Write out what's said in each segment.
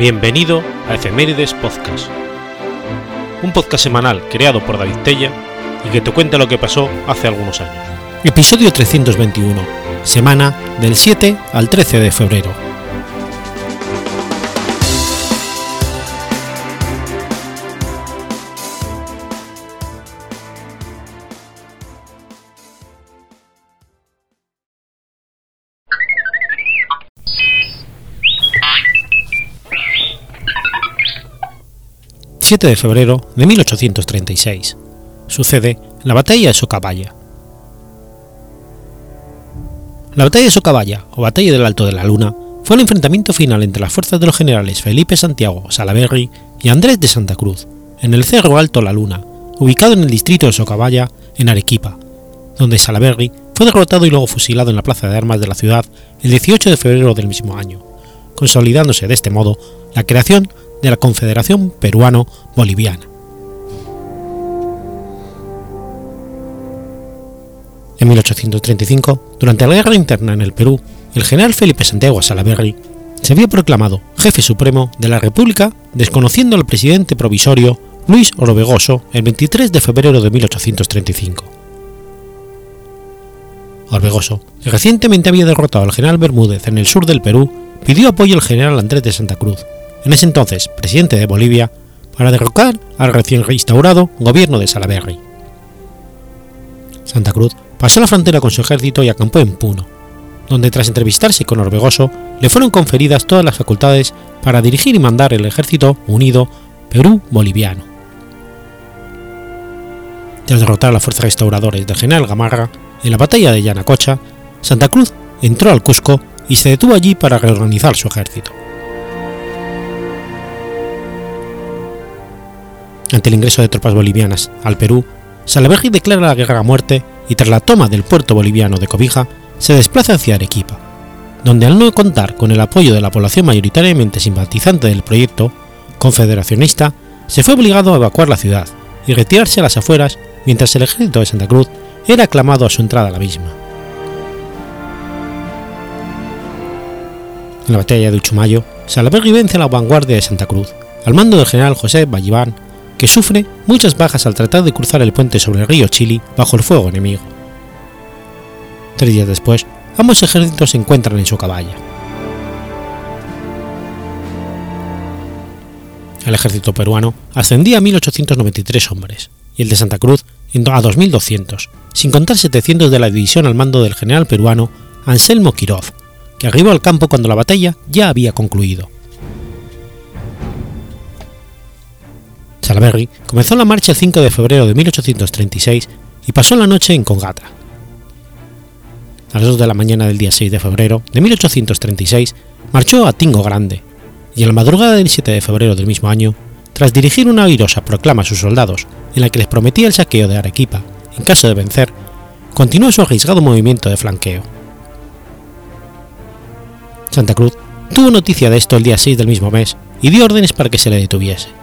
Bienvenido a Efemérides Podcast, un podcast semanal creado por David Tella y que te cuenta lo que pasó hace algunos años. Episodio 321, semana del 7 al 13 de febrero. 7 de febrero de 1836. Sucede la batalla de Socabaya. La batalla de Socabaya, o batalla del Alto de la Luna, fue el enfrentamiento final entre las fuerzas de los generales Felipe Santiago Salaverry y Andrés de Santa Cruz, en el Cerro Alto La Luna, ubicado en el distrito de Socabaya, en Arequipa, donde Salaverry fue derrotado y luego fusilado en la plaza de armas de la ciudad el 18 de febrero del mismo año, consolidándose de este modo la creación de la Confederación Peruano-Boliviana. En 1835, durante la guerra interna en el Perú, el general Felipe Santiago Salaverry se había proclamado jefe supremo de la República desconociendo al presidente provisorio Luis Orbegoso el 23 de febrero de 1835. Orbegoso, que recientemente había derrotado al general Bermúdez en el sur del Perú, pidió apoyo al general Andrés de Santa Cruz, en ese entonces presidente de Bolivia, para derrocar al recién reinstaurado gobierno de Salaverry. Santa Cruz pasó la frontera con su ejército y acampó en Puno, donde tras entrevistarse con Orbegoso le fueron conferidas todas las facultades para dirigir y mandar el ejército unido Perú-Boliviano. Tras derrotar a las fuerzas restauradores del general Gamarra en la batalla de Yanacocha, Santa Cruz entró al Cusco y se detuvo allí para reorganizar su ejército. Ante el ingreso de tropas bolivianas al Perú, Salaverry declara la guerra a muerte y tras la toma del puerto boliviano de Cobija, se desplaza hacia Arequipa, donde al no contar con el apoyo de la población mayoritariamente simpatizante del proyecto confederacionista, se fue obligado a evacuar la ciudad y retirarse a las afueras mientras el ejército de Santa Cruz era aclamado a su entrada a la misma. En la batalla de Uchumayo, Salaverry vence a la vanguardia de Santa Cruz, al mando del general José Balliván que sufre muchas bajas al tratar de cruzar el puente sobre el río Chili bajo el fuego enemigo. Tres días después, ambos ejércitos se encuentran en su caballa. El ejército peruano ascendía a 1.893 hombres y el de Santa Cruz a 2.200, sin contar 700 de la división al mando del general peruano Anselmo Quiroz, que arribó al campo cuando la batalla ya había concluido. Salaverry comenzó la marcha el 5 de febrero de 1836 y pasó la noche en Congata. A las 2 de la mañana del día 6 de febrero de 1836 marchó a Tingo Grande y en la madrugada del 7 de febrero del mismo año, tras dirigir una airosa proclama a sus soldados en la que les prometía el saqueo de Arequipa en caso de vencer, continuó su arriesgado movimiento de flanqueo. Santa Cruz tuvo noticia de esto el día 6 del mismo mes y dio órdenes para que se le detuviese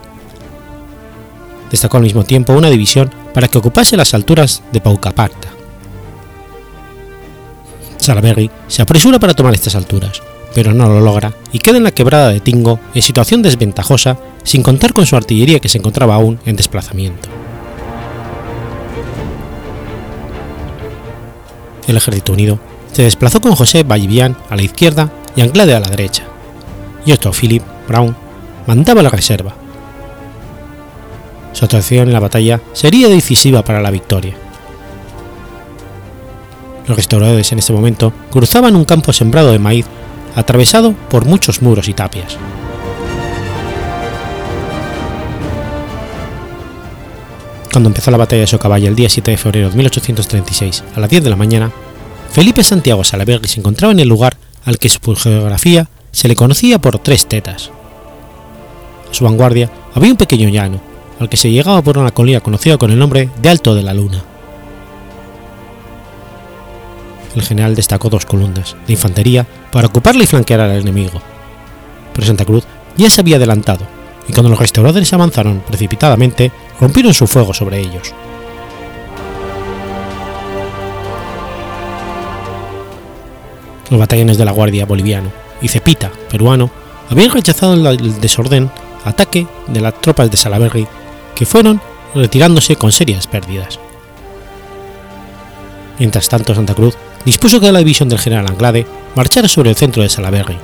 destacó al mismo tiempo una división para que ocupase las alturas de Paucaparta. Salaberry se apresura para tomar estas alturas, pero no lo logra y queda en la quebrada de Tingo en situación desventajosa sin contar con su artillería que se encontraba aún en desplazamiento. El ejército unido se desplazó con José Vallivian a la izquierda y Anglade a la derecha, y esto Philip Brown mandaba la reserva, su actuación en la batalla sería decisiva para la victoria. Los restauradores en ese momento cruzaban un campo sembrado de maíz atravesado por muchos muros y tapias. Cuando empezó la batalla de Socabaya el día 7 de febrero de 1836 a las 10 de la mañana, Felipe Santiago Salaverry se encontraba en el lugar al que su geografía se le conocía por tres tetas. A su vanguardia había un pequeño llano, al que se llegaba por una colina conocida con el nombre de Alto de la Luna. El general destacó dos columnas de infantería para ocuparla y flanquear al enemigo, pero Santa Cruz ya se había adelantado y cuando los restauradores avanzaron precipitadamente rompieron su fuego sobre ellos. Los batallones de la Guardia boliviano y Cepita peruano habían rechazado el desorden ataque de las tropas de Salaberry, que fueron retirándose con serias pérdidas. Mientras tanto, Santa Cruz dispuso que la división del general Anglade marchara sobre el centro de Salaberry,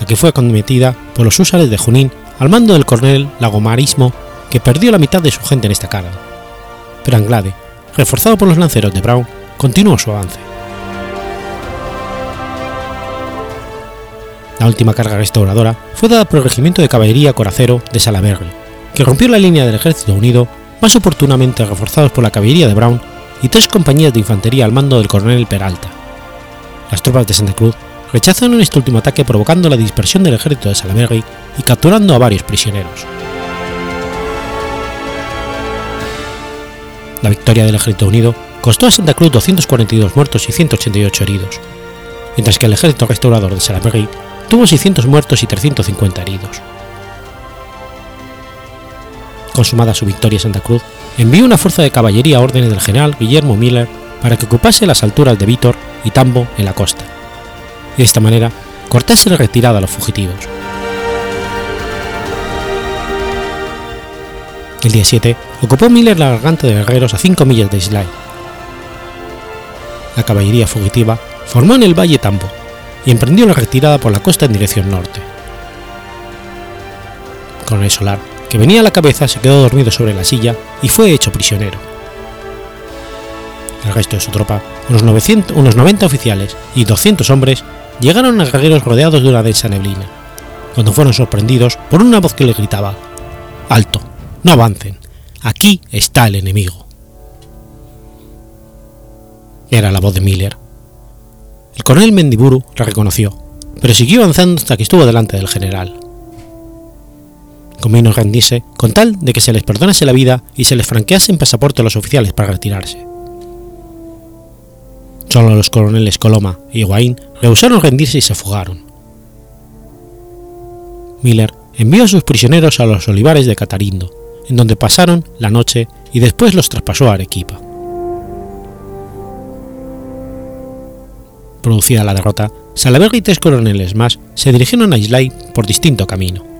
la que fue acometida por los húsares de Junín al mando del coronel Lagomarismo, que perdió la mitad de su gente en esta carga. Pero Anglade, reforzado por los lanceros de Brown, continuó su avance. La última carga restauradora fue dada por el regimiento de caballería coracero de Salaberry, que rompió la línea del ejército unido, más oportunamente reforzados por la caballería de Brown y tres compañías de infantería al mando del coronel Peralta. Las tropas de Santa Cruz rechazaron este último ataque provocando la dispersión del ejército de Salaberry y capturando a varios prisioneros. La victoria del ejército unido costó a Santa Cruz 242 muertos y 188 heridos, mientras que el ejército restaurador de Salaberry tuvo 600 muertos y 350 heridos. Consumada su victoria, Santa Cruz envió una fuerza de caballería a órdenes del general Guillermo Miller para que ocupase las alturas de Vítor y Tambo en la costa, de esta manera cortase la retirada a los fugitivos. El día 7 ocupó Miller la garganta de guerreros a 5 millas de Islay. La caballería fugitiva formó en el valle Tambo y emprendió la retirada por la costa en dirección norte. Coronel Solar, que venía a la cabeza, se quedó dormido sobre la silla y fue hecho prisionero. El resto de su tropa, unos, 900, unos 90 oficiales y 200 hombres, llegaron a guerreros rodeados de una densa neblina, cuando fueron sorprendidos por una voz que les gritaba: ¡Alto! ¡No avancen! Aquí está el enemigo. Era la voz de Miller, el coronel Mendiburu la reconoció, pero siguió avanzando hasta que estuvo delante del general. Convino rendirse con tal de que se les perdonase la vida y se les franquease en pasaporte a los oficiales para retirarse. Solo los coroneles Coloma y Higuaín rehusaron rendirse y se fugaron. Miller envió a sus prisioneros a los olivares de Catarindo, en donde pasaron la noche y después los traspasó a Arequipa. Producida la derrota, Salaberry y tres coroneles más se dirigieron a Islay por distinto camino.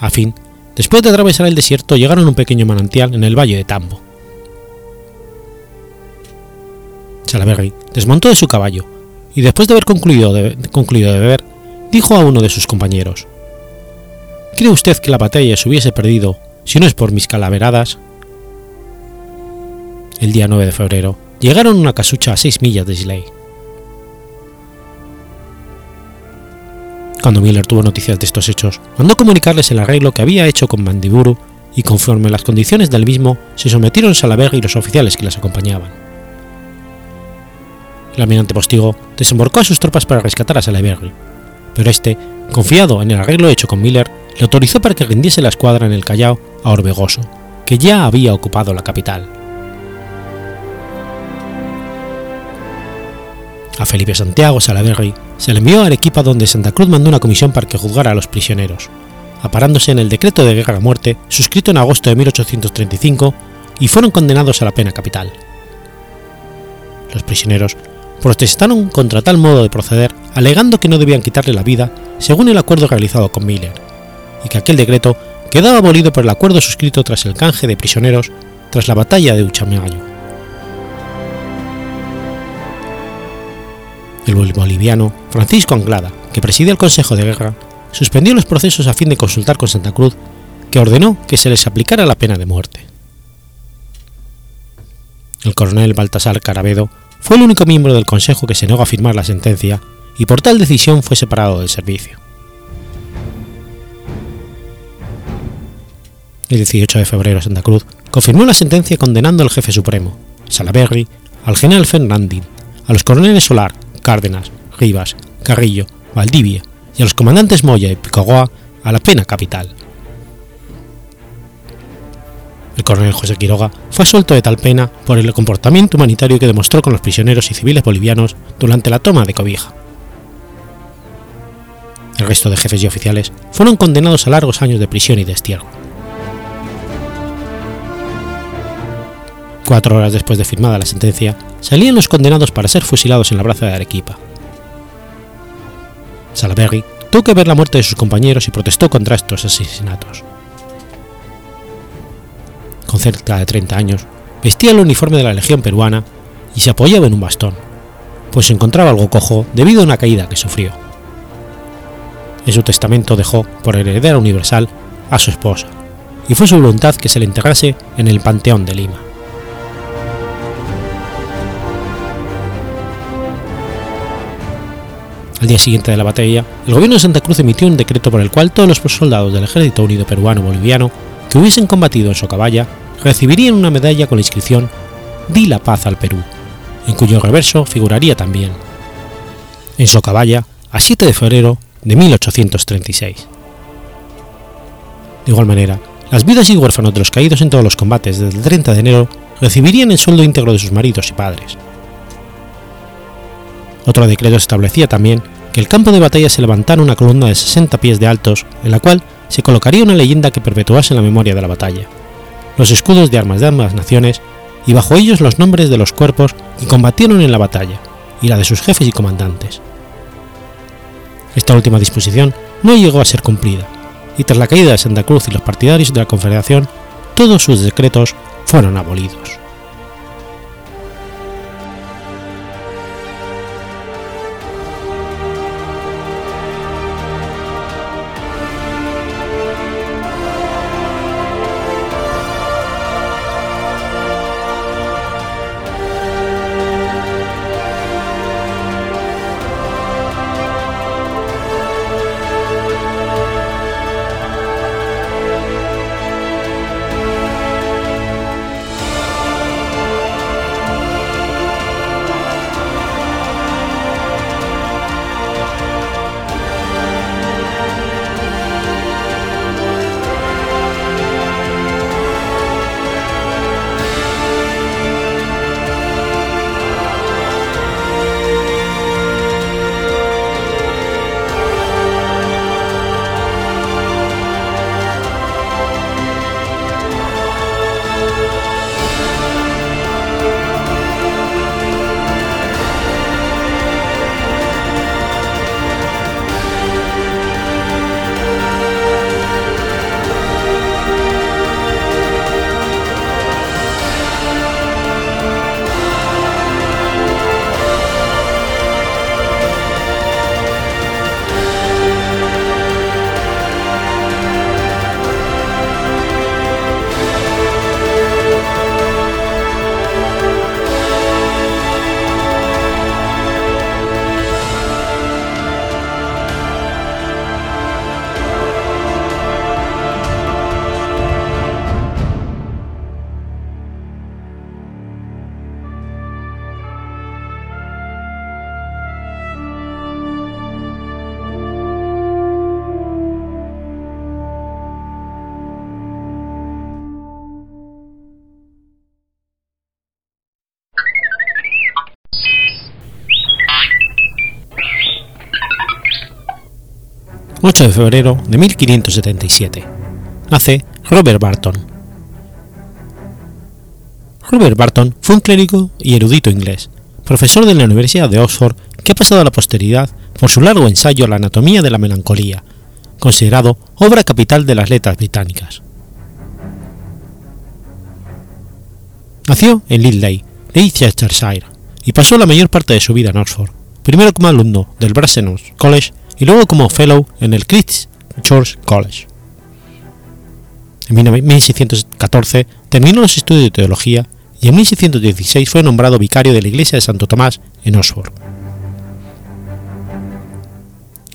A fin, después de atravesar el desierto, llegaron a un pequeño manantial en el valle de Tambo. Salaberry desmontó de su caballo y después de haber concluido de, beber, dijo a uno de sus compañeros: ¿Cree usted que la batalla se hubiese perdido si no es por mis calaveradas? El día 9 de febrero, llegaron a una casucha a 6 millas de Islay. Cuando Miller tuvo noticias de estos hechos, mandó comunicarles el arreglo que había hecho con Mandiburu y conforme las condiciones del mismo se sometieron Salaberry y los oficiales que las acompañaban. El almirante Postigo desembarcó a sus tropas para rescatar a Salaberry, pero este, confiado en el arreglo hecho con Miller, le autorizó para que rindiese la escuadra en el Callao a Orbegoso, que ya había ocupado la capital. A Felipe Santiago Salaverry se le envió a Arequipa donde Santa Cruz mandó una comisión para que juzgara a los prisioneros, aparándose en el decreto de guerra a muerte suscrito en agosto de 1835 y fueron condenados a la pena capital. Los prisioneros protestaron contra tal modo de proceder alegando que no debían quitarle la vida según el acuerdo realizado con Miller, y que aquel decreto quedaba abolido por el acuerdo suscrito tras el canje de prisioneros tras la batalla de Uchamayo. El boliviano Francisco Anglada, que presidía el Consejo de Guerra, suspendió los procesos a fin de consultar con Santa Cruz, que ordenó que se les aplicara la pena de muerte. El coronel Baltasar Carabedo fue el único miembro del Consejo que se negó a firmar la sentencia y por tal decisión fue separado del servicio. El 18 de febrero Santa Cruz confirmó la sentencia condenando al jefe supremo, Salaberry, al general Fernández, a los coroneles Solar, Cárdenas, Rivas, Carrillo, Valdivia y a los comandantes Moya y Picogoa a la pena capital. El coronel José Quiroga fue suelto de tal pena por el comportamiento humanitario que demostró con los prisioneros y civiles bolivianos durante la toma de Cobija. El resto de jefes y oficiales fueron condenados a largos años de prisión y destierro. Cuatro horas después de firmada la sentencia, salían los condenados para ser fusilados en la plaza de Arequipa. Salaberry tuvo que ver la muerte de sus compañeros y protestó contra estos asesinatos. Con cerca de 30 años, vestía el uniforme de la Legión peruana y se apoyaba en un bastón, pues se encontraba algo cojo debido a una caída que sufrió. En su testamento dejó, por heredera universal, a su esposa, y fue su voluntad que se le enterrase en el Panteón de Lima. Al día siguiente de la batalla, el gobierno de Santa Cruz emitió un decreto por el cual todos los soldados del Ejército Unido Peruano Boliviano que hubiesen combatido en Socabaya recibirían una medalla con la inscripción Di la paz al Perú, en cuyo reverso figuraría también en Socabaya a 7 de febrero de 1836. De igual manera, las viudas y huérfanos de los caídos en todos los combates desde el 30 de enero recibirían el sueldo íntegro de sus maridos y padres. Otro decreto establecía también que el campo de batalla se levantara una columna de 60 pies de altos en la cual se colocaría una leyenda que perpetuase la memoria de la batalla, los escudos de armas de ambas naciones y bajo ellos los nombres de los cuerpos que combatieron en la batalla y la de sus jefes y comandantes. Esta última disposición no llegó a ser cumplida, y tras la caída de Santa Cruz y los partidarios de la Confederación, todos sus decretos fueron abolidos. De febrero de 1577. Nace Robert Barton. Robert Barton fue un clérigo y erudito inglés, profesor de la Universidad de Oxford que ha pasado a la posteridad por su largo ensayo La anatomía de la melancolía, considerado obra capital de las letras británicas. Nació en Lidley, Leicestershire, y pasó la mayor parte de su vida en Oxford, primero como alumno del Brasenose College y luego como Fellow en el Christ Church College. En 1614 terminó los estudios de teología y en 1616 fue nombrado vicario de la iglesia de Santo Tomás en Oxford.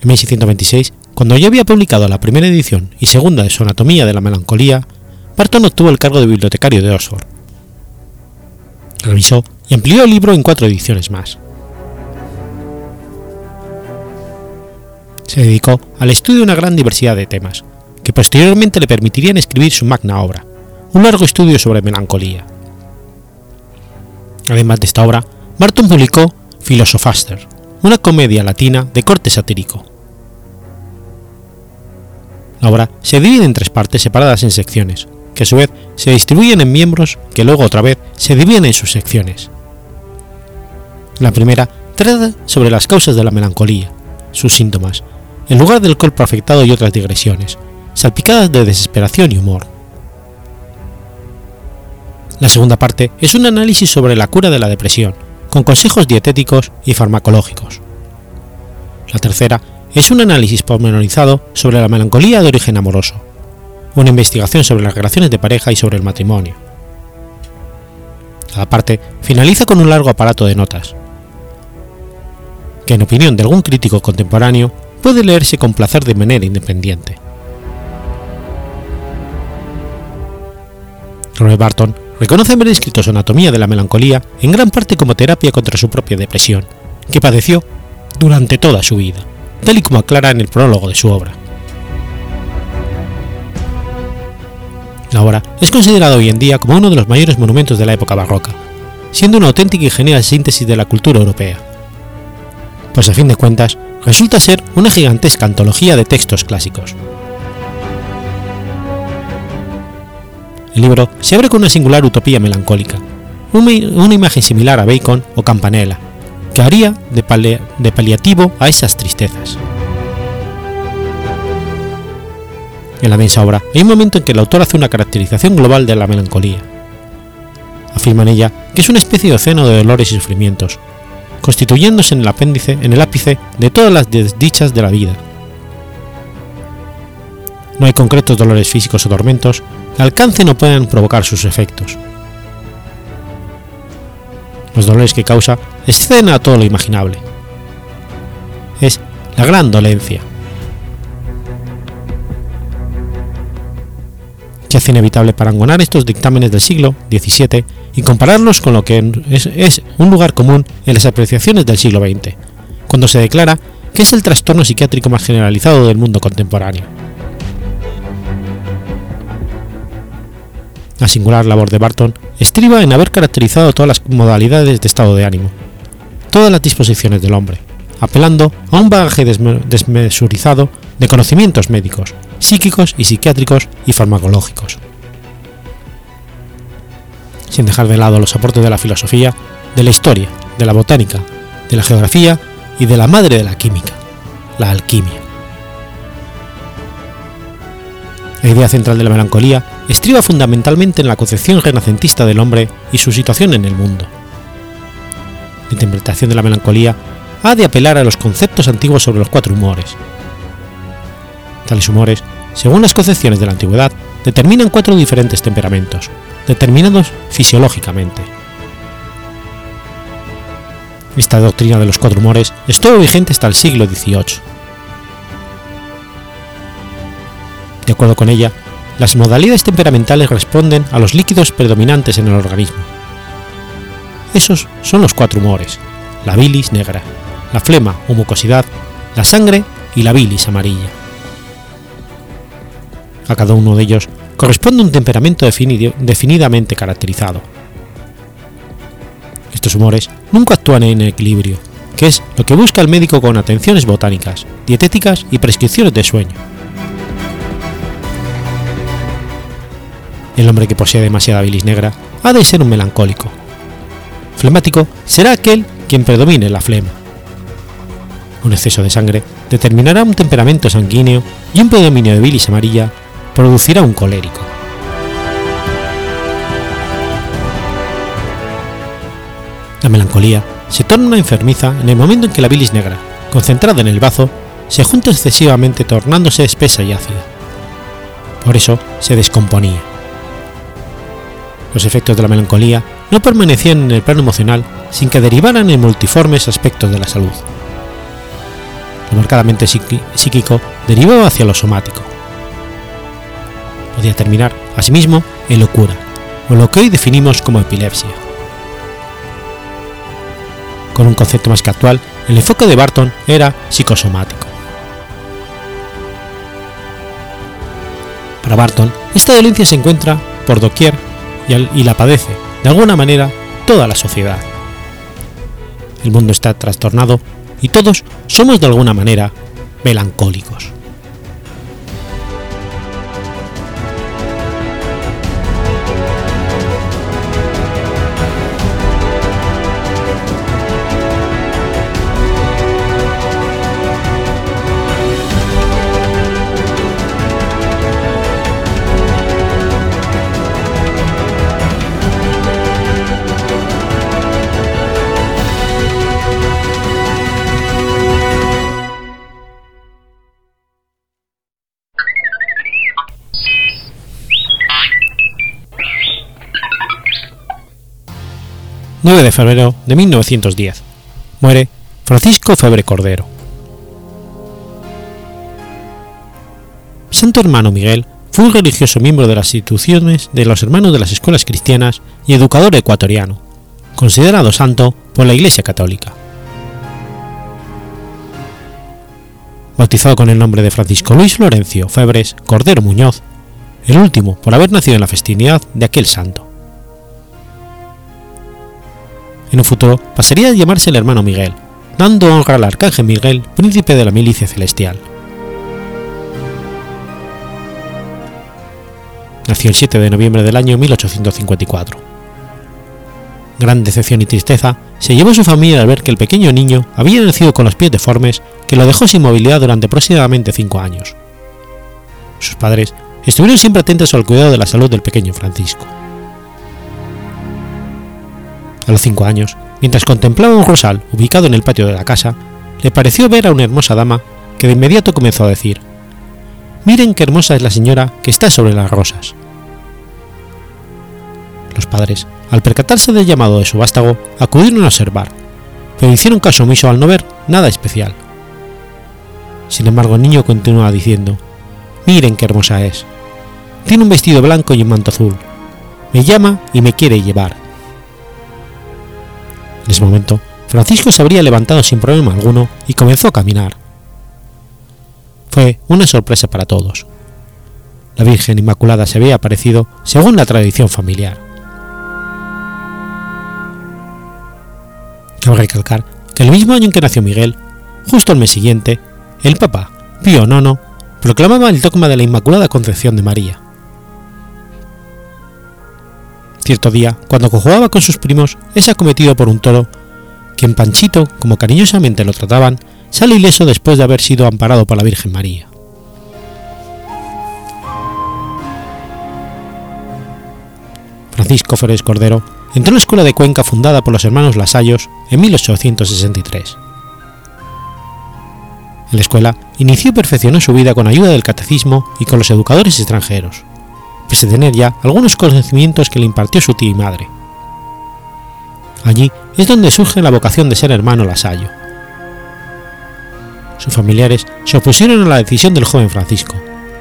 En 1626, cuando ya había publicado la primera edición y segunda de su Anatomía de la Melancolía, Barton obtuvo el cargo de bibliotecario de Oxford. Revisó y amplió el libro en cuatro ediciones más. Se dedicó al estudio de una gran diversidad de temas, que posteriormente le permitirían escribir su magna obra, un largo estudio sobre melancolía. Además de esta obra, Barton publicó Philosophaster, una comedia latina de corte satírico. La obra se divide en tres partes separadas en secciones, que a su vez se distribuyen en miembros que luego otra vez se dividen en sus secciones. La primera trata sobre las causas de la melancolía, sus síntomas, en lugar del cuerpo afectado y otras digresiones, salpicadas de desesperación y humor. La segunda parte es un análisis sobre la cura de la depresión, con consejos dietéticos y farmacológicos. La tercera es un análisis pormenorizado sobre la melancolía de origen amoroso, una investigación sobre las relaciones de pareja y sobre el matrimonio. Cada parte finaliza con un largo aparato de notas, que en opinión de algún crítico contemporáneo puede leerse con placer de manera independiente. Robert Barton reconoce haber escrito su Anatomía de la Melancolía en gran parte como terapia contra su propia depresión, que padeció durante toda su vida, tal y como aclara en el prólogo de su obra. La obra es considerada hoy en día como uno de los mayores monumentos de la época barroca, siendo una auténtica y genial síntesis de la cultura europea. Pues a fin de cuentas, resulta ser una gigantesca antología de textos clásicos. El libro se abre con una singular utopía melancólica, una imagen similar a Bacon o Campanella, que haría de, de paliativo a esas tristezas. En la densa obra hay un momento en que el autor hace una caracterización global de la melancolía. Afirma en ella que es una especie de océano de dolores y sufrimientos, constituyéndose en el apéndice, en el ápice de todas las desdichas de la vida. No hay concretos dolores físicos o tormentos que alcancen o puedan provocar sus efectos. Los dolores que causa exceden a todo lo imaginable. Es la gran dolencia, que hace inevitable parangonar estos dictámenes del siglo XVII y compararlos con lo que es, un lugar común en las apreciaciones del siglo XX, cuando se declara que es el trastorno psiquiátrico más generalizado del mundo contemporáneo. La singular labor de Barton estriba en haber caracterizado todas las modalidades de estado de ánimo, todas las disposiciones del hombre, apelando a un bagaje desmesurizado de conocimientos médicos, psíquicos y psiquiátricos y farmacológicos. Sin dejar de lado los aportes de la filosofía, de la historia, de la botánica, de la geografía y de la madre de la química, la alquimia. La idea central de la melancolía estriba fundamentalmente en la concepción renacentista del hombre y su situación en el mundo. La interpretación de la melancolía ha de apelar a los conceptos antiguos sobre los cuatro humores. Tales humores, según las concepciones de la antigüedad, determinan cuatro diferentes temperamentos, determinados fisiológicamente. Esta doctrina de los cuatro humores estuvo vigente hasta el siglo XVIII. De acuerdo con ella, las modalidades temperamentales responden a los líquidos predominantes en el organismo. Esos son los cuatro humores, la bilis negra, la flema o mucosidad, la sangre y la bilis amarilla. A cada uno de ellos corresponde un temperamento definidamente caracterizado. Estos humores nunca actúan en equilibrio, que es lo que busca el médico con atenciones botánicas, dietéticas y prescripciones de sueño. El hombre que posee demasiada bilis negra ha de ser un melancólico. Flemático será aquel quien predomine la flema. Un exceso de sangre determinará un temperamento sanguíneo y un predominio de bilis amarilla producirá un colérico. La melancolía se torna enfermiza en el momento en que la bilis negra, concentrada en el bazo, se junta excesivamente tornándose espesa y ácida. Por eso se descomponía. Los efectos de la melancolía no permanecían en el plano emocional sin que derivaran en multiformes aspectos de la salud. Lo marcadamente psíquico derivaba hacia lo somático. Podía terminar, asimismo, en locura, o lo que hoy definimos como epilepsia. Con un concepto más que actual, el enfoque de Barton era psicosomático. Para Barton, esta dolencia se encuentra por doquier y la padece, de alguna manera, toda la sociedad. El mundo está trastornado y todos somos de alguna manera melancólicos. 9 de febrero de 1910. Muere Francisco Febre Cordero. Santo Hermano Miguel fue un religioso miembro de las instituciones de los Hermanos de las Escuelas Cristianas y educador ecuatoriano, considerado santo por la Iglesia Católica. Bautizado con el nombre de Francisco Luis Florencio Febres Cordero Muñoz, el último por haber nacido en la festividad de aquel santo. En un futuro pasaría a llamarse el hermano Miguel, dando honra al arcángel Miguel, príncipe de la milicia celestial. Nació el 7 de noviembre del año 1854. Gran decepción y tristeza se llevó a su familia al ver que el pequeño niño había nacido con los pies deformes que lo dejó sin movilidad durante aproximadamente cinco años. Sus padres estuvieron siempre atentos al cuidado de la salud del pequeño Francisco. A los cinco años, mientras contemplaba un rosal ubicado en el patio de la casa, le pareció ver a una hermosa dama que de inmediato comenzó a decir, Miren qué hermosa es la señora que está sobre las rosas. Los padres, al percatarse del llamado de su vástago, acudieron a observar, pero hicieron caso omiso al no ver nada especial. Sin embargo, el niño continúa diciendo, Miren qué hermosa es. Tiene un vestido blanco y un manto azul. Me llama y me quiere llevar. En ese momento, Francisco se habría levantado sin problema alguno y comenzó a caminar. Fue una sorpresa para todos. La Virgen Inmaculada se había aparecido según la tradición familiar. Cabe recalcar que el mismo año en que nació Miguel, justo el mes siguiente, el Papa Pío IX proclamaba el dogma de la Inmaculada Concepción de María. Cierto día, cuando jugaba con sus primos, es acometido por un toro, quien Panchito, como cariñosamente lo trataban, sale ileso después de haber sido amparado por la Virgen María. Francisco Férez Cordero entró en la escuela de Cuenca fundada por los hermanos Lasallos en 1863. En la escuela inició y perfeccionó su vida con ayuda del catecismo y con los educadores extranjeros, pese a tener ya algunos conocimientos que le impartió su tía y madre. Allí es donde surge la vocación de ser hermano Lasallo. Sus familiares se opusieron a la decisión del joven Francisco,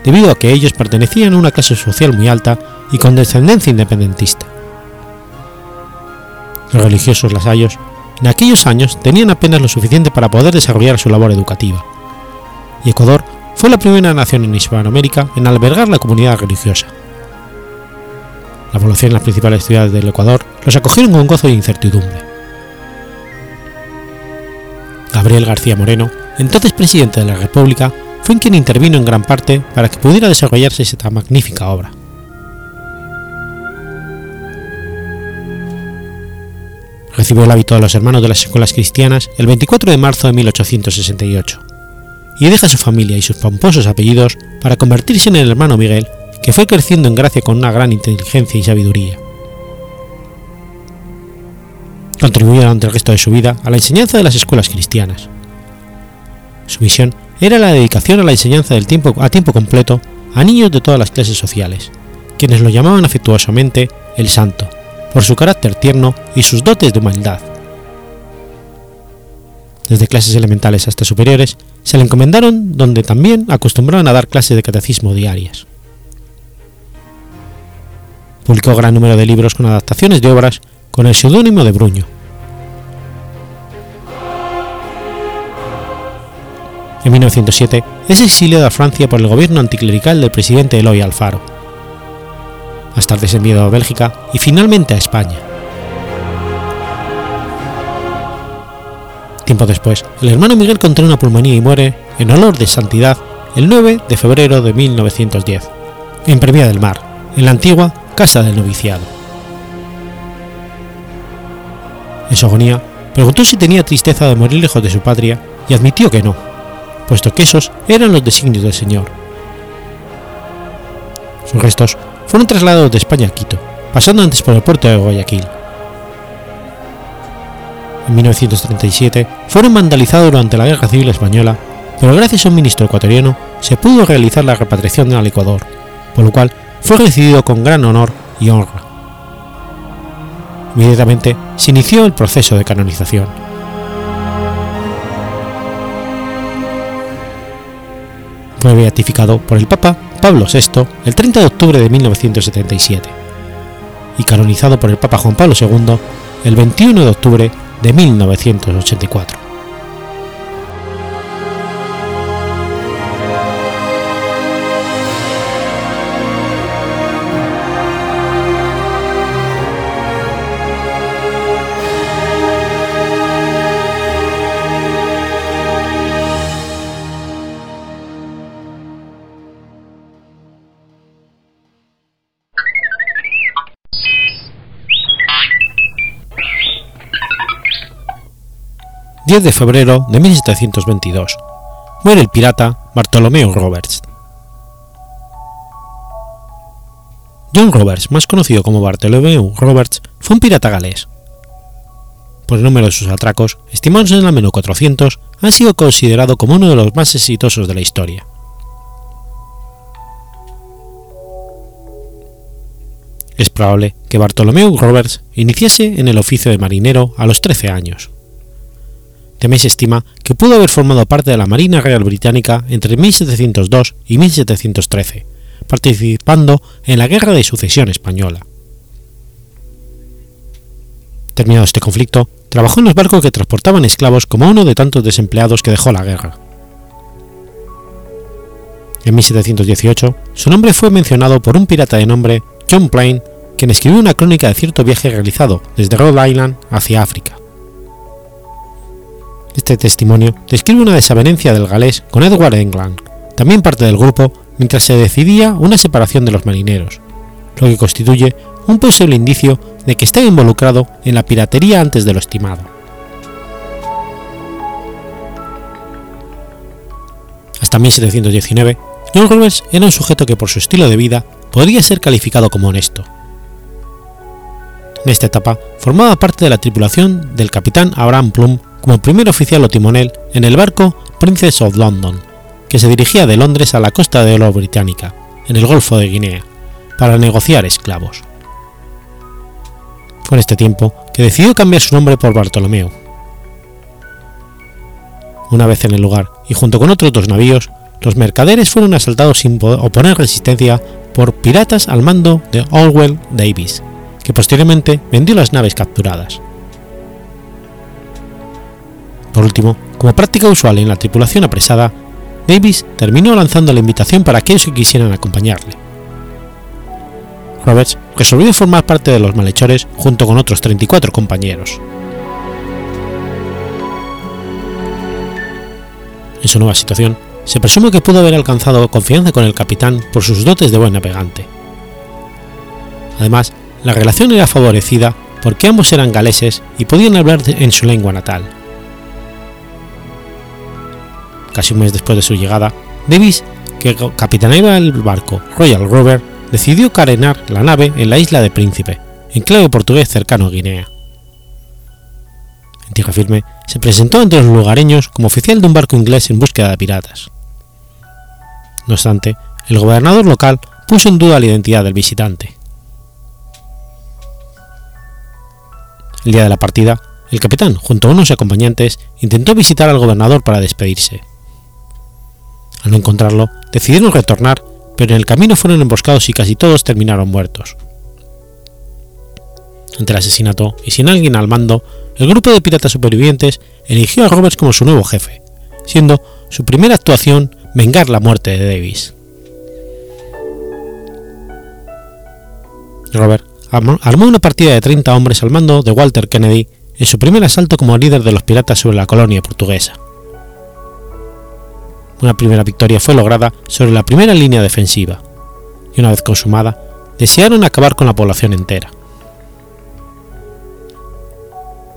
debido a que ellos pertenecían a una clase social muy alta y con descendencia independentista. Los religiosos lasallos en aquellos años tenían apenas lo suficiente para poder desarrollar su labor educativa, y Ecuador fue la primera nación en Hispanoamérica en albergar la comunidad religiosa. La población en las principales ciudades del Ecuador los acogieron con gozo e incertidumbre. Gabriel García Moreno, entonces presidente de la República, fue quien intervino en gran parte para que pudiera desarrollarse esta magnífica obra. Recibió el hábito de los hermanos de las escuelas cristianas el 24 de marzo de 1868 y deja su familia y sus pomposos apellidos para convertirse en el hermano Miguel, que fue creciendo en gracia con una gran inteligencia y sabiduría. Contribuyó durante el resto de su vida a la enseñanza de las escuelas cristianas. Su misión era la dedicación a la enseñanza del tiempo a tiempo completo a niños de todas las clases sociales, quienes lo llamaban afectuosamente el Santo, por su carácter tierno y sus dotes de humildad. Desde clases elementales hasta superiores, se le encomendaron donde también acostumbraban a dar clases de catecismo diarias. Publicó gran número de libros con adaptaciones de obras con el seudónimo de Bruño. En 1907 es exiliado a Francia por el gobierno anticlerical del presidente Eloy Alfaro. Más tarde es enviado a Bélgica y finalmente a España. Tiempo después, el hermano Miguel contrae una pulmonía y muere, en honor de santidad, el 9 de febrero de 1910, en Premia del Mar, en la antigua Casa del Noviciado. En su agonía, preguntó si tenía tristeza de morir lejos de su patria y admitió que no, puesto que esos eran los designios del Señor. Sus restos fueron trasladados de España a Quito, pasando antes por el puerto de Guayaquil. En 1937 fueron vandalizados durante la Guerra Civil Española, pero gracias a un ministro ecuatoriano se pudo realizar la repatriación al Ecuador, por lo cual fue recibido con gran honor y honra. Inmediatamente se inició el proceso de canonización. Fue beatificado por el Papa Pablo VI el 30 de octubre de 1977 y canonizado por el Papa Juan Pablo II el 21 de octubre de 1984. 10 de febrero de 1722. Muere el pirata Bartolomeo Roberts. John Roberts, más conocido como Bartolomeo Roberts, fue un pirata galés. Por el número de sus atracos, estimados en al menos 400, ha sido considerado como uno de los más exitosos de la historia. Es probable que Bartolomeo Roberts iniciase en el oficio de marinero a los 13 años. También se estima que pudo haber formado parte de la Marina Real Británica entre 1702 y 1713, participando en la Guerra de Sucesión Española. Terminado este conflicto, trabajó en los barcos que transportaban esclavos como uno de tantos desempleados que dejó la guerra. En 1718, su nombre fue mencionado por un pirata de nombre John Plain, quien escribió una crónica de cierto viaje realizado desde Rhode Island hacia África. Este testimonio describe una desavenencia del galés con Edward England, también parte del grupo, mientras se decidía una separación de los marineros, lo que constituye un posible indicio de que está involucrado en la piratería antes de lo estimado. Hasta 1719, John Roberts era un sujeto que por su estilo de vida podría ser calificado como honesto. En esta etapa formaba parte de la tripulación del capitán Abraham Plum como primer oficial o timonel en el barco Princess of London, que se dirigía de Londres a la costa de oro británica, en el Golfo de Guinea, para negociar esclavos. Fue en este tiempo que decidió cambiar su nombre por Bartolomeo. Una vez en el lugar y junto con otros dos navíos, los mercaderes fueron asaltados sin oponer resistencia por piratas al mando de Orwell Davis, que posteriormente vendió las naves capturadas. Por último, como práctica usual en la tripulación apresada, Davis terminó lanzando la invitación para aquellos que quisieran acompañarle. Roberts resolvió formar parte de los malhechores junto con otros 34 compañeros. En su nueva situación, se presume que pudo haber alcanzado confianza con el capitán por sus dotes de buen navegante. Además, la relación era favorecida porque ambos eran galeses y podían hablar en su lengua natal casi un mes después de su llegada, Davis, que capitaneaba el barco Royal Rover, decidió carenar la nave en la isla de Príncipe, enclave portugués cercano a Guinea. En tierra firme, se presentó ante los lugareños como oficial de un barco inglés en búsqueda de piratas. No obstante, el gobernador local puso en duda la identidad del visitante. El día de la partida, el capitán, junto a unos acompañantes, intentó visitar al gobernador para despedirse. Al no encontrarlo, decidieron retornar, pero en el camino fueron emboscados y casi todos terminaron muertos. Ante el asesinato y sin alguien al mando, el grupo de piratas supervivientes eligió a Roberts como su nuevo jefe, siendo su primera actuación vengar la muerte de Davis. Robert armó una partida de 30 hombres al mando de Walter Kennedy en su primer asalto como líder de los piratas sobre la colonia portuguesa. Una primera victoria fue lograda sobre la primera línea defensiva, y una vez consumada, desearon acabar con la población entera.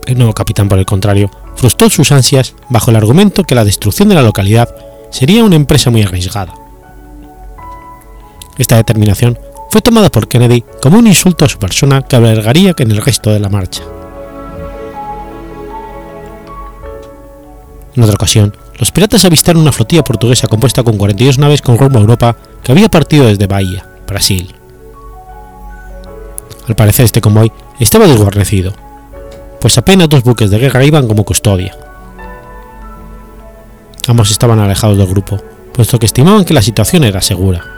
El nuevo capitán, por el contrario, frustró sus ansias bajo el argumento que la destrucción de la localidad sería una empresa muy arriesgada. Esta determinación fue tomada por Kennedy como un insulto a su persona que albergaría en el resto de la marcha. En otra ocasión, los piratas avistaron una flotilla portuguesa compuesta con 42 naves con rumbo a Europa que había partido desde Bahía, Brasil. Al parecer este convoy estaba desguarnecido, pues apenas dos buques de guerra iban como custodia. Ambos estaban alejados del grupo, puesto que estimaban que la situación era segura.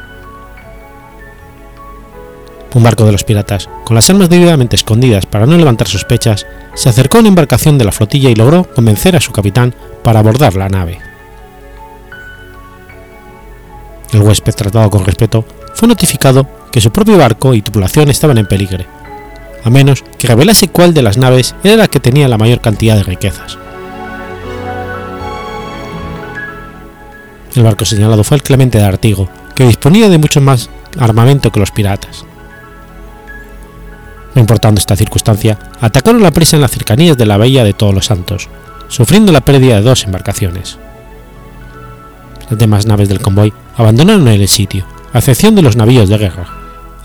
Un barco de los piratas, con las armas debidamente escondidas para no levantar sospechas, se acercó a una embarcación de la flotilla y logró convencer a su capitán para abordar la nave. El huésped, tratado con respeto, fue notificado que su propio barco y tripulación estaban en peligro, a menos que revelase cuál de las naves era la que tenía la mayor cantidad de riquezas. El barco señalado fue el Clemente de Artigo, que disponía de mucho más armamento que los piratas. Importando esta circunstancia, atacaron la presa en las cercanías de la bahía de Todos los Santos, sufriendo la pérdida de dos embarcaciones. Las demás naves del convoy abandonaron el sitio, a excepción de los navíos de guerra,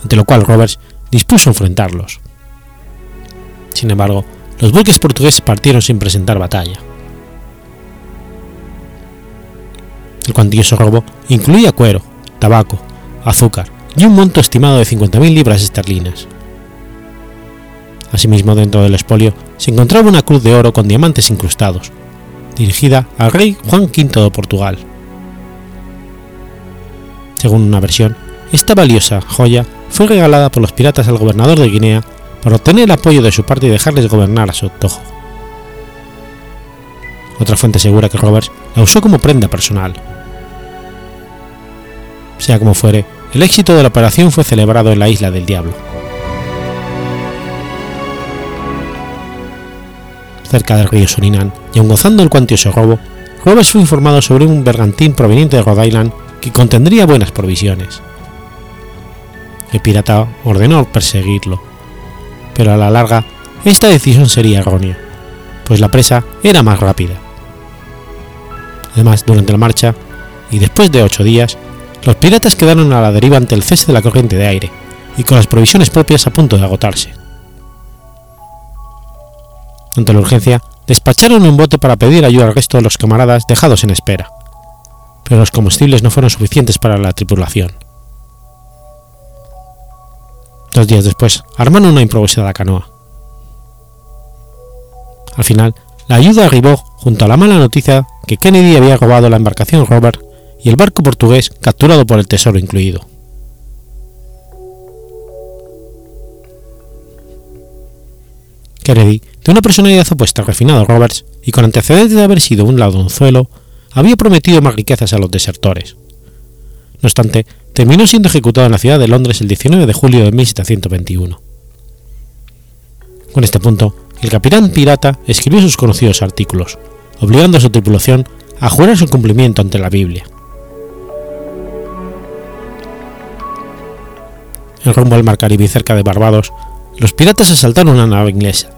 ante lo cual Roberts dispuso enfrentarlos. Sin embargo, los buques portugueses partieron sin presentar batalla. El cuantioso robo incluía cuero, tabaco, azúcar y un monto estimado de 50.000 libras esterlinas. Asimismo, dentro del espolio se encontraba una cruz de oro con diamantes incrustados, dirigida al rey Juan V de Portugal. Según una versión, esta valiosa joya fue regalada por los piratas al gobernador de Guinea para obtener el apoyo de su parte y dejarles gobernar a su antojo. Otra fuente asegura que Roberts la usó como prenda personal. Sea como fuere, el éxito de la operación fue celebrado en la Isla del Diablo. Cerca del río Surinam, y aun gozando el cuantioso robo, Roberts fue informado sobre un bergantín proveniente de Rhode Island que contendría buenas provisiones. El pirata ordenó perseguirlo, pero a la larga esta decisión sería errónea, pues la presa era más rápida. Además, durante la marcha, y después de ocho días, los piratas quedaron a la deriva ante el cese de la corriente de aire y con las provisiones propias a punto de agotarse. Ante la urgencia, despacharon un bote para pedir ayuda al resto de los camaradas dejados en espera, pero los combustibles no fueron suficientes para la tripulación. Dos días después, armaron una improvisada canoa. Al final, la ayuda arribó junto a la mala noticia que Kennedy había robado la embarcación Robert y el barco portugués capturado por el tesoro incluido. Kennedy, de una personalidad opuesta al refinado Roberts y con antecedentes de haber sido un ladronzuelo, había prometido más riquezas a los desertores. No obstante, terminó siendo ejecutado en la ciudad de Londres el 19 de julio de 1721. Con este punto, el capitán pirata escribió sus conocidos artículos, obligando a su tripulación a jurar su cumplimiento ante la Biblia. En rumbo al mar Caribe cerca de Barbados, los piratas asaltaron una nave inglesa,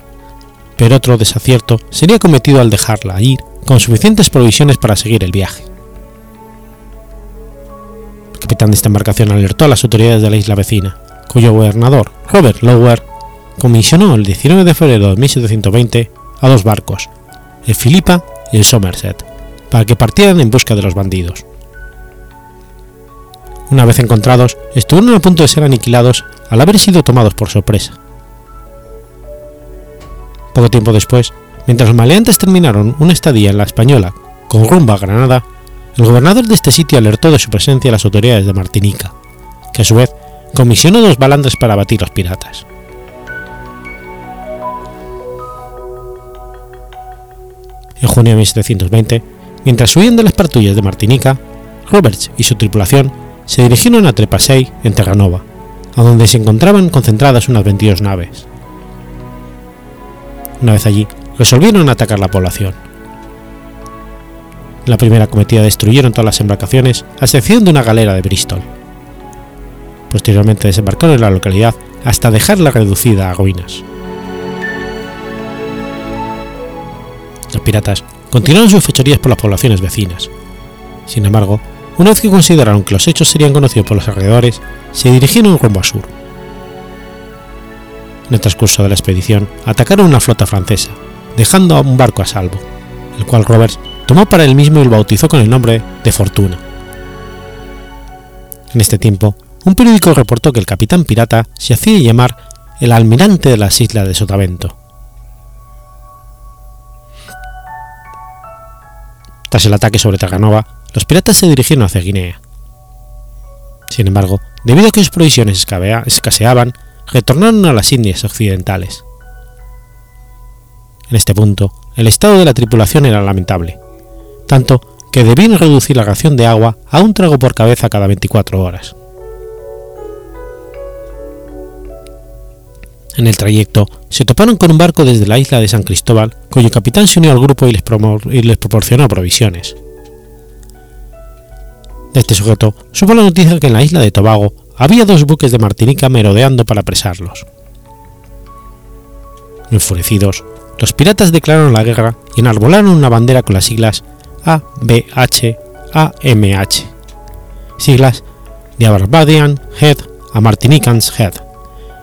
pero otro desacierto sería cometido al dejarla ir con suficientes provisiones para seguir el viaje. El capitán de esta embarcación alertó a las autoridades de la isla vecina, cuyo gobernador, Robert Lower, comisionó el 19 de febrero de 1720 a dos barcos, el Philippa y el Somerset, para que partieran en busca de los bandidos. Una vez encontrados, estuvieron a punto de ser aniquilados al haber sido tomados por sorpresa. Poco tiempo después, mientras los maleantes terminaron una estadía en la Española con rumbo a Granada, el gobernador de este sitio alertó de su presencia a las autoridades de Martinica, que a su vez comisionó dos balandres para abatir los piratas. En junio de 1720, mientras huían de las patrullas de Martinica, Roberts y su tripulación se dirigieron a Trepasey, en Terranova, a donde se encontraban concentradas unas 22 naves. Una vez allí, resolvieron atacar la población. La primera cometida destruyeron todas las embarcaciones, a excepción de una galera de Bristol. Posteriormente desembarcaron en la localidad hasta dejarla reducida a ruinas. Los piratas continuaron sus fechorías por las poblaciones vecinas. Sin embargo, una vez que consideraron que los hechos serían conocidos por los alrededores, se dirigieron rumbo a sur. En el transcurso de la expedición, atacaron una flota francesa, dejando a un barco a salvo, el cual Roberts tomó para él mismo y lo bautizó con el nombre de Fortuna. En este tiempo, un periódico reportó que el capitán pirata se hacía llamar el almirante de las islas de Sotavento. Tras el ataque sobre Terranova, los piratas se dirigieron hacia Guinea. Sin embargo, debido a que sus provisiones escaseaban, retornaron a las Indias Occidentales. En este punto, el estado de la tripulación era lamentable, tanto que debían reducir la ración de agua a un trago por cabeza cada 24 horas. En el trayecto se toparon con un barco desde la isla de San Cristóbal, cuyo capitán se unió al grupo y les, y les proporcionó provisiones. Este sujeto supo la noticia que en la isla de Tobago había dos buques de Martinica merodeando para apresarlos. Enfurecidos, los piratas declararon la guerra y enarbolaron una bandera con las siglas ABH AMH, siglas de Barbadian Head a Martinicans Head,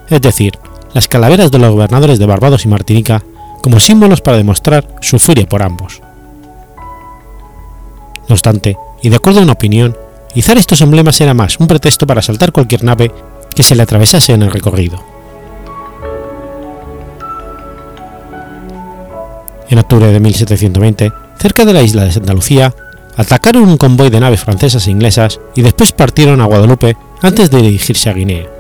es decir, las calaveras de los gobernadores de Barbados y Martinica como símbolos para demostrar su furia por ambos. No obstante, y de acuerdo a una opinión, izar estos emblemas era más un pretexto para asaltar cualquier nave que se le atravesase en el recorrido. En octubre de 1720, cerca de la isla de Santa Lucía, atacaron un convoy de naves francesas e inglesas y después partieron a Guadalupe antes de dirigirse a Guinea.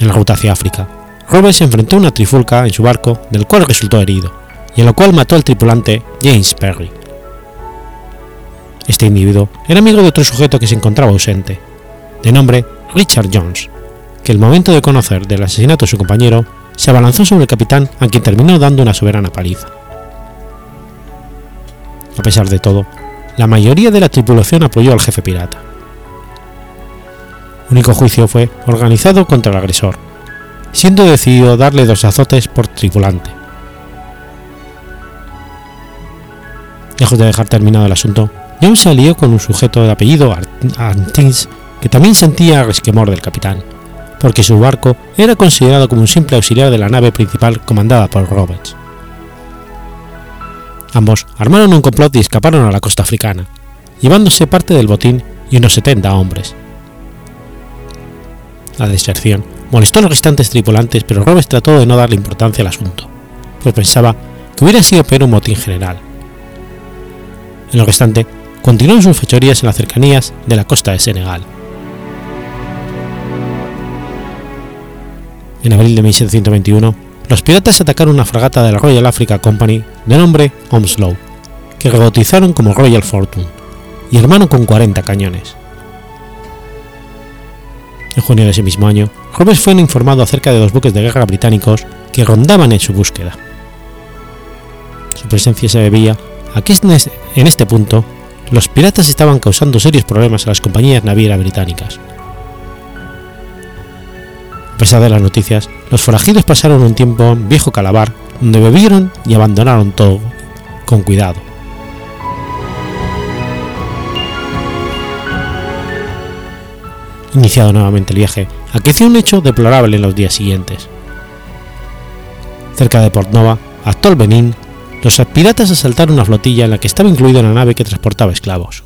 en la ruta hacia África. Roberts se enfrentó a una trifulca en su barco, del cual resultó herido, y en lo cual mató al tripulante James Perry. Este individuo era amigo de otro sujeto que se encontraba ausente, de nombre Richard Jones, que al momento de conocer del asesinato de su compañero, se abalanzó sobre el capitán a quien terminó dando una soberana paliza. A pesar de todo, la mayoría de la tripulación apoyó al jefe pirata único juicio fue organizado contra el agresor, siendo decidido darle dos azotes por tripulante. Lejos de dejar terminado el asunto, John se alió con un sujeto de apellido Antins que también sentía resquemor del capitán, porque su barco era considerado como un simple auxiliar de la nave principal comandada por Roberts. Ambos armaron un complot y escaparon a la costa africana, llevándose parte del botín y unos 70 hombres, la deserción molestó a los restantes tripulantes, pero Roberts trató de no darle importancia al asunto, pues pensaba que hubiera sido peor un motín general. En lo restante, continuaron sus fechorías en las cercanías de la costa de Senegal. En abril de 1721, los piratas atacaron una fragata de la Royal Africa Company de nombre Onslow, que rebautizaron como Royal Fortune, y armaron con 40 cañones. En junio de ese mismo año, Roberts fue informado acerca de dos buques de guerra británicos que rondaban en su búsqueda. Su presencia se debía a que en este punto los piratas estaban causando serios problemas a las compañías navieras británicas. A pesar de las noticias, los forajidos pasaron un tiempo en Viejo Calabar, donde bebieron y abandonaron todo con cuidado. Iniciado nuevamente el viaje, aqueció un hecho deplorable en los días siguientes. Cerca de Port Nova, actual Benín, los piratas asaltaron una flotilla en la que estaba incluida una nave que transportaba esclavos.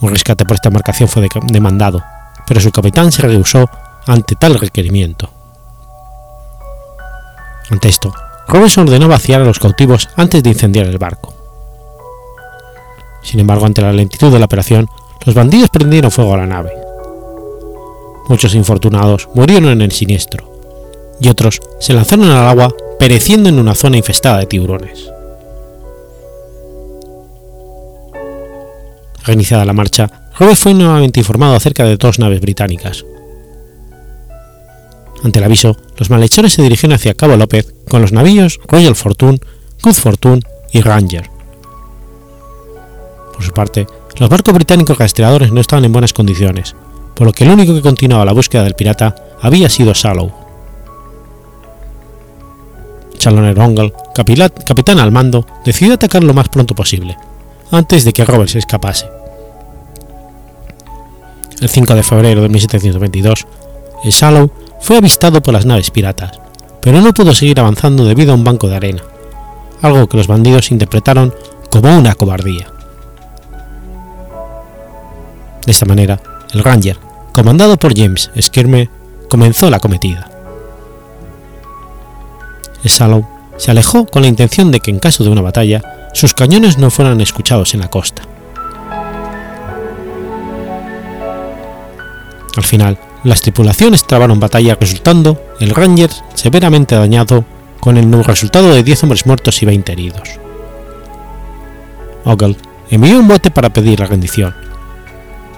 Un rescate por esta embarcación fue demandado, pero su capitán se rehusó ante tal requerimiento. Ante esto, Robinson ordenó vaciar a los cautivos antes de incendiar el barco. Sin embargo, ante la lentitud de la operación, los bandidos prendieron fuego a la nave. Muchos infortunados murieron en el siniestro, y otros se lanzaron al agua pereciendo en una zona infestada de tiburones. Reiniciada la marcha, Robert fue nuevamente informado acerca de dos naves británicas. Ante el aviso, los malhechores se dirigieron hacia Cabo López con los navíos Royal Fortune, Good Fortune y Ranger. Por su parte, los barcos británicos rastreadores no estaban en buenas condiciones, por lo que el único que continuaba la búsqueda del pirata había sido Shallow. Challoner Ongle, capitán al mando, decidió atacar lo más pronto posible, antes de que Roberts escapase. El 5 de febrero de 1722, el Shallow fue avistado por las naves piratas, pero no pudo seguir avanzando debido a un banco de arena, algo que los bandidos interpretaron como una cobardía. De esta manera, el Ranger, comandado por James Skirme, comenzó la cometida. Sallow se alejó con la intención de que en caso de una batalla sus cañones no fueran escuchados en la costa. Al final, las tripulaciones trabaron batalla resultando el Ranger severamente dañado con el resultado de 10 hombres muertos y 20 heridos. Ogle envió un bote para pedir la rendición.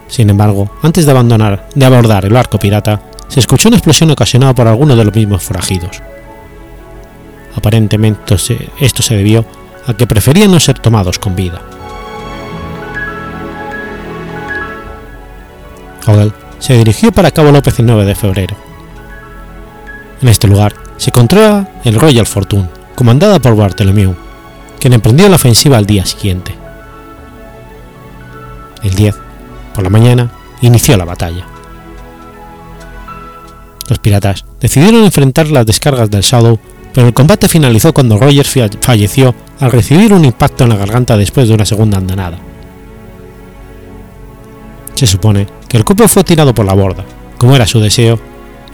Sin embargo, antes de abandonar, de abordar el barco pirata, se escuchó una explosión ocasionada por alguno de los mismos forajidos. Aparentemente esto se debió a que preferían no ser tomados con vida. Ogle se dirigió para Cabo López el 9 de febrero. En este lugar se encontraba el Royal Fortune, comandada por Bartholomew, quien emprendió la ofensiva al día siguiente. El 10, por la mañana, inició la batalla. Los piratas decidieron enfrentar las descargas del Shadow, pero el combate finalizó cuando Rogers falleció al recibir un impacto en la garganta después de una segunda andanada. Se supone que el cuerpo fue tirado por la borda, como era su deseo,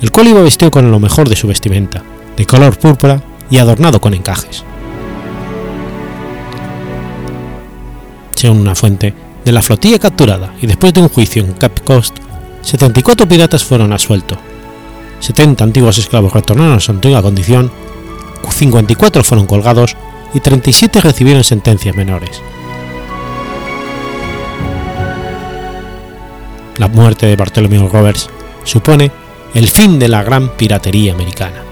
el cual iba vestido con lo mejor de su vestimenta, de color púrpura y adornado con encajes. Según una fuente, de la flotilla capturada y después de un juicio en Cape Coast, 74 piratas fueron asueltos, 70 antiguos esclavos retornaron a su antigua condición, 54 fueron colgados y 37 recibieron sentencias menores. La muerte de Bartholomew Roberts supone el fin de la gran piratería americana.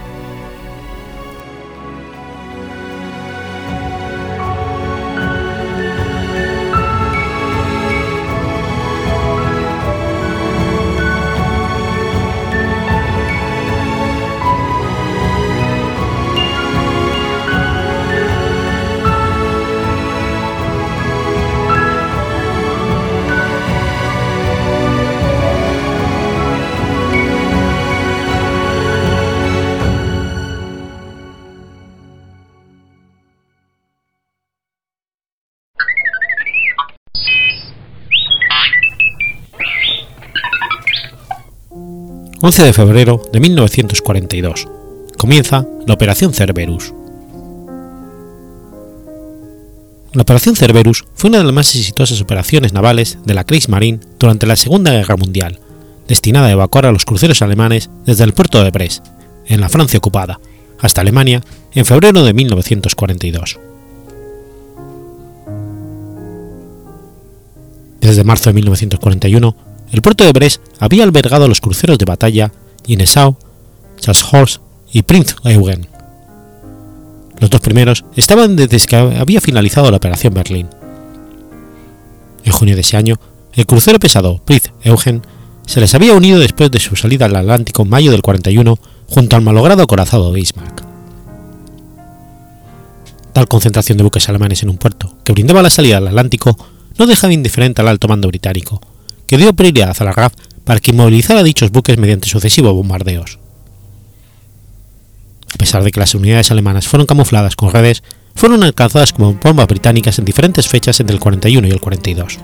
11 de febrero de 1942. Comienza la Operación Cerberus. La Operación Cerberus fue una de las más exitosas operaciones navales de la Kriegsmarine durante la Segunda Guerra Mundial, destinada a evacuar a los cruceros alemanes desde el puerto de Brest, en la Francia ocupada, hasta Alemania en febrero de 1942. Desde marzo de 1941, el puerto de Brest había albergado los cruceros de batalla Guinesau, Horst y Prince Eugen. Los dos primeros estaban desde que había finalizado la operación Berlín. En junio de ese año, el crucero pesado Prince Eugen se les había unido después de su salida al Atlántico en mayo del 41 junto al malogrado acorazado Bismarck. Tal concentración de buques alemanes en un puerto que brindaba la salida al Atlántico no dejaba indiferente al alto mando británico, que dio prioridad a la para que inmovilizara dichos buques mediante sucesivos bombardeos. A pesar de que las unidades alemanas fueron camufladas con redes, fueron alcanzadas como bombas británicas en diferentes fechas entre el 41 y el 42.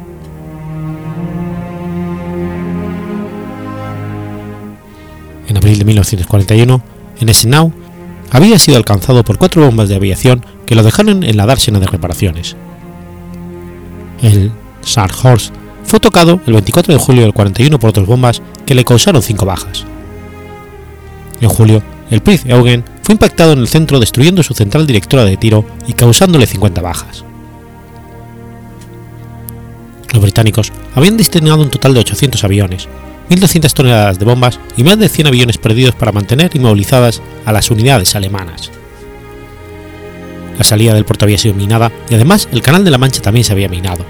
En abril de 1941, en Essenau, había sido alcanzado por cuatro bombas de aviación que lo dejaron en la dársena de reparaciones. El Scharnhorst fue tocado el 24 de julio del 41 por otras bombas que le causaron cinco bajas. En julio, el Prince Eugen fue impactado en el centro destruyendo su central directora de tiro y causándole 50 bajas. Los británicos habían destinado un total de 800 aviones, 1.200 toneladas de bombas y más de 100 aviones perdidos para mantener inmovilizadas a las unidades alemanas. La salida del puerto había sido minada y además el canal de la Mancha también se había minado,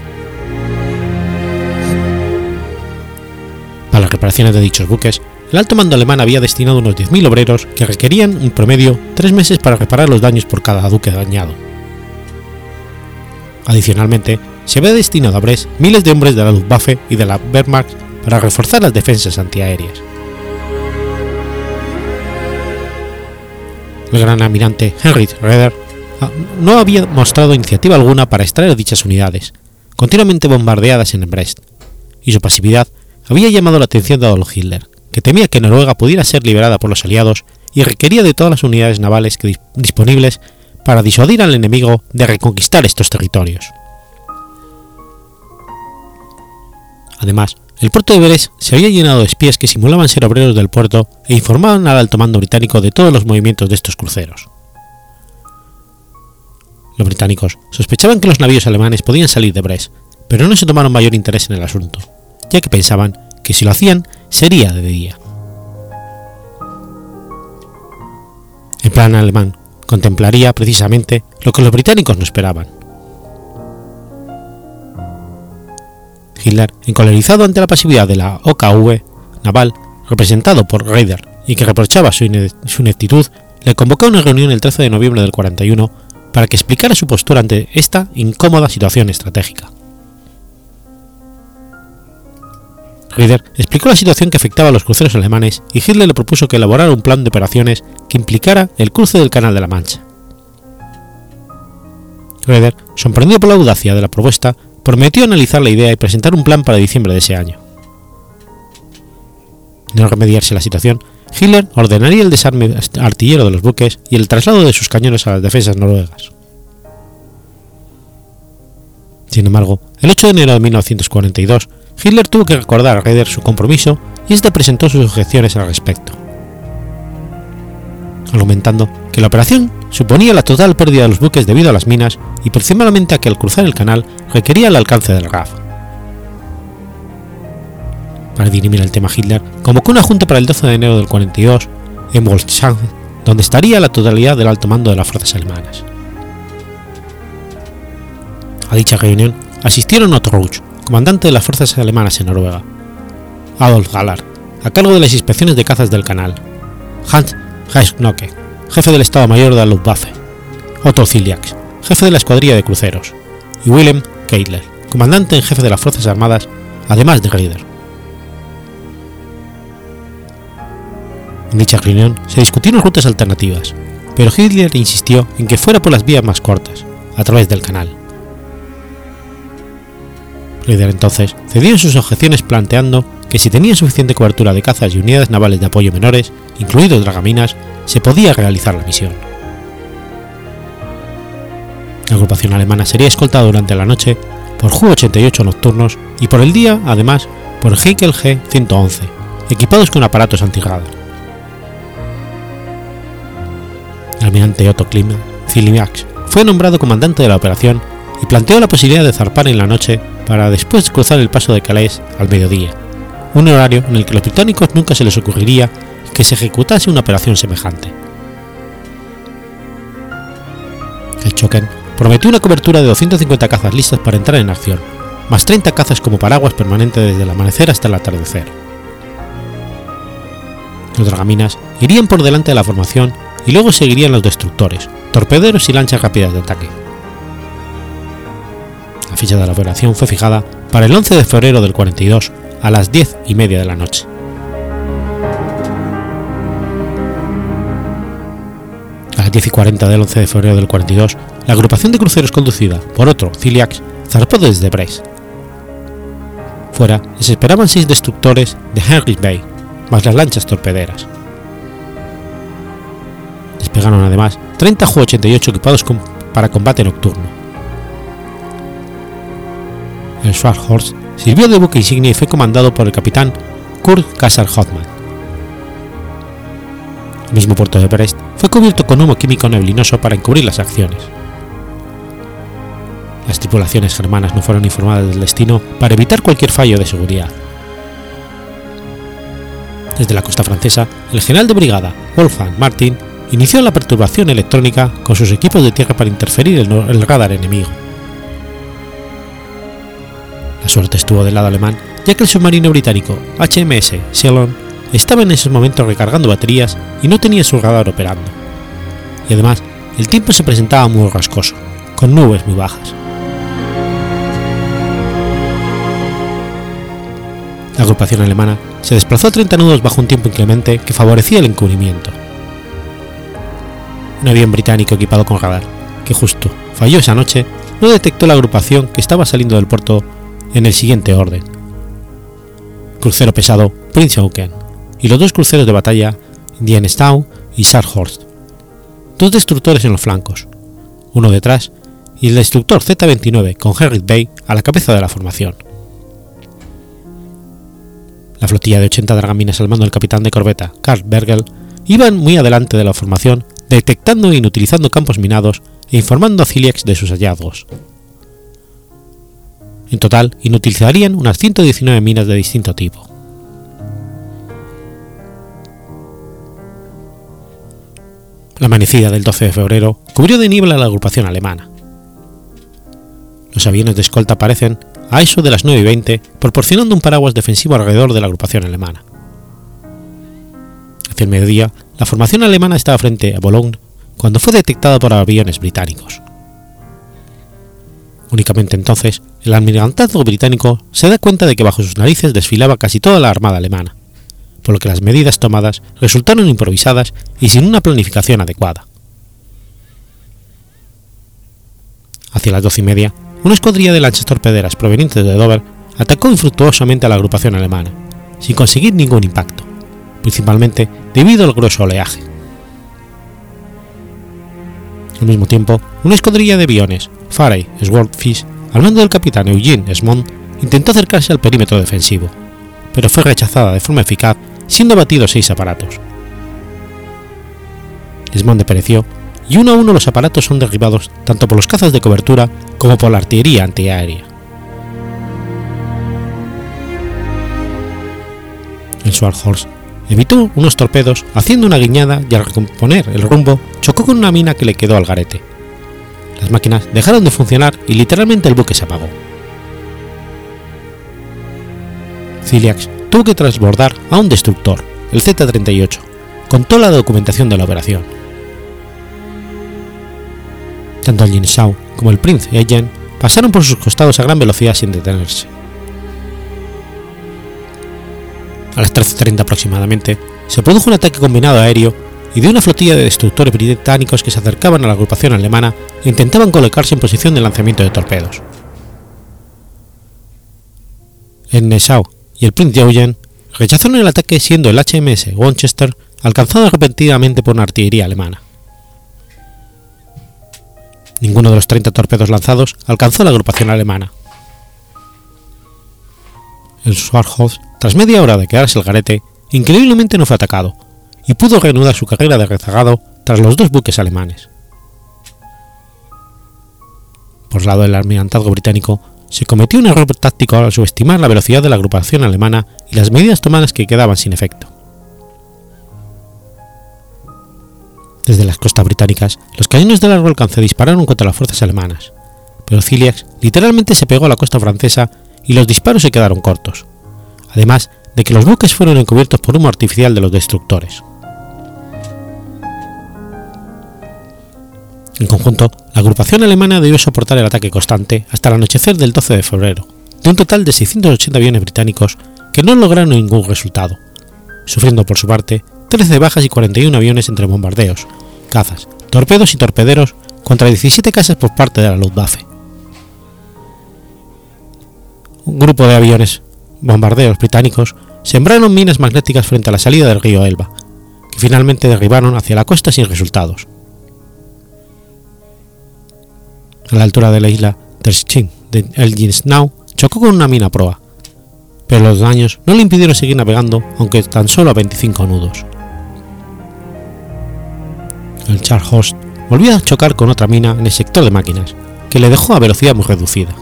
Para las reparaciones de dichos buques, el alto mando alemán había destinado unos 10.000 obreros que requerían en promedio tres meses para reparar los daños por cada buque dañado. Adicionalmente, se había destinado a Brest miles de hombres de la Luftwaffe y de la Wehrmacht para reforzar las defensas antiaéreas. El gran almirante Heinrich Reder ah, no había mostrado iniciativa alguna para extraer dichas unidades, continuamente bombardeadas en Brest, y su pasividad había llamado la atención de Adolf Hitler, que temía que Noruega pudiera ser liberada por los aliados y requería de todas las unidades navales que disponibles para disuadir al enemigo de reconquistar estos territorios. Además, el puerto de Brest se había llenado de espías que simulaban ser obreros del puerto e informaban al alto mando británico de todos los movimientos de estos cruceros. Los británicos sospechaban que los navíos alemanes podían salir de Brest, pero no se tomaron mayor interés en el asunto, ya que pensaban que si lo hacían sería de día. El plan alemán contemplaría precisamente lo que los británicos no esperaban. Hitler, encolerizado ante la pasividad de la OKV naval, representado por Reider y que reprochaba su, ineptitud, le convocó a una reunión el 13 de noviembre del 41 para que explicara su postura ante esta incómoda situación estratégica. Reider explicó la situación que afectaba a los cruceros alemanes y Hitler le propuso que elaborara un plan de operaciones que implicara el cruce del Canal de la Mancha. Reider, sorprendido por la audacia de la propuesta, prometió analizar la idea y presentar un plan para diciembre de ese año. De no remediarse la situación, Hitler ordenaría el desarme artillero de los buques y el traslado de sus cañones a las defensas noruegas. Sin embargo, el 8 de enero de 1942, Hitler tuvo que recordar a Raeder su compromiso y este presentó sus objeciones al respecto, argumentando que la operación suponía la total pérdida de los buques debido a las minas y principalmente a que al cruzar el canal requería el alcance del RAF. Para dirimir el tema Hitler, convocó una junta para el 12 de enero del 42 en Wolfsburg, donde estaría la totalidad del alto mando de las fuerzas alemanas. A dicha reunión asistieron Otto Ruch, comandante de las fuerzas alemanas en Noruega, Adolf Galar, a cargo de las inspecciones de cazas del canal, Hans Heisknocke, jefe del Estado Mayor de la Luftwaffe, Otto Ziliax, jefe de la escuadrilla de cruceros, y Wilhelm Keitler, comandante en jefe de las Fuerzas Armadas, además de Reeder. En dicha reunión se discutieron rutas alternativas, pero Hitler insistió en que fuera por las vías más cortas, a través del canal. Reeder entonces cedió en sus objeciones planteando que si tenía suficiente cobertura de cazas y unidades navales de apoyo menores, incluidos dragaminas, se podía realizar la misión. La agrupación alemana sería escoltada durante la noche por Ju-88 nocturnos y por el día, además, por Heinkel G-111, equipados con aparatos antiradar. El almirante Otto Zilimax fue nombrado comandante de la operación y planteó la posibilidad de zarpar en la noche para después cruzar el paso de Calais al mediodía, un horario en el que los británicos nunca se les ocurriría que se ejecutase una operación semejante. El Choken prometió una cobertura de 250 cazas listas para entrar en acción, más 30 cazas como paraguas permanente desde el amanecer hasta el atardecer. Los dragaminas irían por delante de la formación y luego seguirían los destructores, torpederos y lanchas rápidas de ataque. La ficha de la operación fue fijada para el 11 de febrero del 42 a las 10 y media de la noche. A las 10 y 40 del 11 de febrero del 42, la agrupación de cruceros conducida por otro Ciliax zarpó desde Brest. Fuera les esperaban seis destructores de Henry's Bay, más las lanchas torpederas. Despegaron además 30 Ju-88 equipados para combate nocturno. El Schwarzhorst sirvió de buque insignia y fue comandado por el capitán Kurt Kassar Hoffmann. El mismo puerto de Brest fue cubierto con humo químico neblinoso para encubrir las acciones. Las tripulaciones germanas no fueron informadas del destino para evitar cualquier fallo de seguridad. Desde la costa francesa, el general de brigada Wolfgang Martin inició la perturbación electrónica con sus equipos de tierra para interferir el, el radar enemigo. Suerte estuvo del lado alemán, ya que el submarino británico HMS Ceylon estaba en esos momentos recargando baterías y no tenía su radar operando. Y además, el tiempo se presentaba muy rascoso, con nubes muy bajas. La agrupación alemana se desplazó a 30 nudos bajo un tiempo inclemente que favorecía el encubrimiento. Un avión británico equipado con radar, que justo falló esa noche, no detectó la agrupación que estaba saliendo del puerto en el siguiente orden. crucero pesado Prince Eugen y los dos cruceros de batalla Dienstau y Scharnhorst, dos destructores en los flancos, uno detrás y el destructor Z-29 con Harry Bay a la cabeza de la formación. La flotilla de 80 dragaminas al mando del capitán de corbeta Karl Bergel iban muy adelante de la formación detectando e inutilizando campos minados e informando a Ciliax de sus hallazgos. En total, inutilizarían unas 119 minas de distinto tipo. La amanecida del 12 de febrero cubrió de niebla la agrupación alemana. Los aviones de escolta aparecen a eso de las 9 y 20, proporcionando un paraguas defensivo alrededor de la agrupación alemana. Hacia el mediodía, la formación alemana estaba frente a Boulogne cuando fue detectada por aviones británicos. Únicamente entonces, el almirantazgo británico se da cuenta de que bajo sus narices desfilaba casi toda la armada alemana, por lo que las medidas tomadas resultaron improvisadas y sin una planificación adecuada. Hacia las doce y media, una escuadrilla de lanchas torpederas provenientes de Dover atacó infructuosamente a la agrupación alemana, sin conseguir ningún impacto, principalmente debido al grueso oleaje. Al mismo tiempo, una escuadrilla de aviones, Faray Swordfish, al mando del capitán Eugene Esmond, intentó acercarse al perímetro defensivo, pero fue rechazada de forma eficaz, siendo abatidos seis aparatos. Esmond pereció y uno a uno los aparatos son derribados tanto por los cazas de cobertura como por la artillería antiaérea. El Swarthorse evitó unos torpedos haciendo una guiñada y al recomponer el rumbo chocó con una mina que le quedó al garete. Las máquinas dejaron de funcionar y literalmente el buque se apagó. Ciliax tuvo que transbordar a un destructor, el Z-38, con toda la documentación de la operación. Tanto el Jinsao como el Prince Eugen pasaron por sus costados a gran velocidad sin detenerse. A las 13.30 aproximadamente, se produjo un ataque combinado aéreo y de una flotilla de destructores británicos que se acercaban a la agrupación alemana e intentaban colocarse en posición de lanzamiento de torpedos. El Nassau y el Prince Eugen rechazaron el ataque siendo el HMS Winchester alcanzado repentinamente por una artillería alemana. Ninguno de los 30 torpedos lanzados alcanzó la agrupación alemana. El Schwarzhof, tras media hora de quedarse el garete, increíblemente no fue atacado y pudo reanudar su carrera de rezagado tras los dos buques alemanes. Por lado del almirantazgo británico, se cometió un error táctico al subestimar la velocidad de la agrupación alemana y las medidas tomadas que quedaban sin efecto. Desde las costas británicas, los cañones de largo alcance dispararon contra las fuerzas alemanas, pero Ciliax literalmente se pegó a la costa francesa y los disparos se quedaron cortos, además de que los buques fueron encubiertos por humo artificial de los destructores. En conjunto, la agrupación alemana debió soportar el ataque constante hasta el anochecer del 12 de febrero, de un total de 680 aviones británicos que no lograron ningún resultado, sufriendo por su parte 13 bajas y 41 aviones entre bombardeos, cazas, torpedos y torpederos contra 17 casas por parte de la Luftwaffe. Un grupo de aviones bombardeos británicos sembraron minas magnéticas frente a la salida del río Elba, que finalmente derribaron hacia la costa sin resultados. A la altura de la isla Terschin de Elginsnau chocó con una mina proa, pero los daños no le impidieron seguir navegando aunque tan solo a 25 nudos. El Charles volvió a chocar con otra mina en el sector de máquinas, que le dejó a velocidad muy reducida.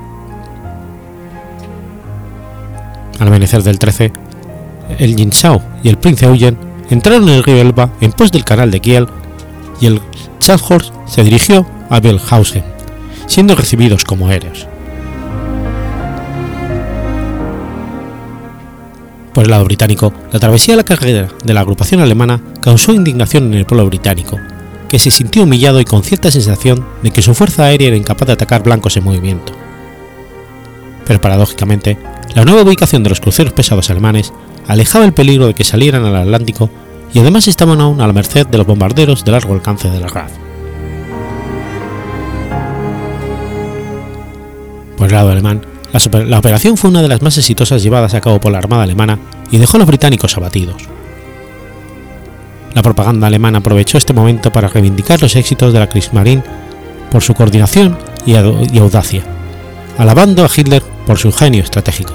Al amanecer del 13, el Jinsao y el Prince Eugen entraron en el río Elba en pos del canal de Kiel y el Scharnhorst se dirigió a Belhausen, siendo recibidos como héroes. Por el lado británico, la travesía de la carrera de la agrupación alemana causó indignación en el pueblo británico, que se sintió humillado y con cierta sensación de que su fuerza aérea era incapaz de atacar blancos en movimiento. Pero paradójicamente, la nueva ubicación de los cruceros pesados alemanes alejaba el peligro de que salieran al Atlántico y además estaban aún a la merced de los bombarderos de largo alcance de la RAF. El lado alemán, La, operación fue una de las más exitosas llevadas a cabo por la Armada alemana y dejó a los británicos abatidos. La propaganda alemana aprovechó este momento para reivindicar los éxitos de la Kriegsmarine por su coordinación y audacia, alabando a Hitler por su genio estratégico.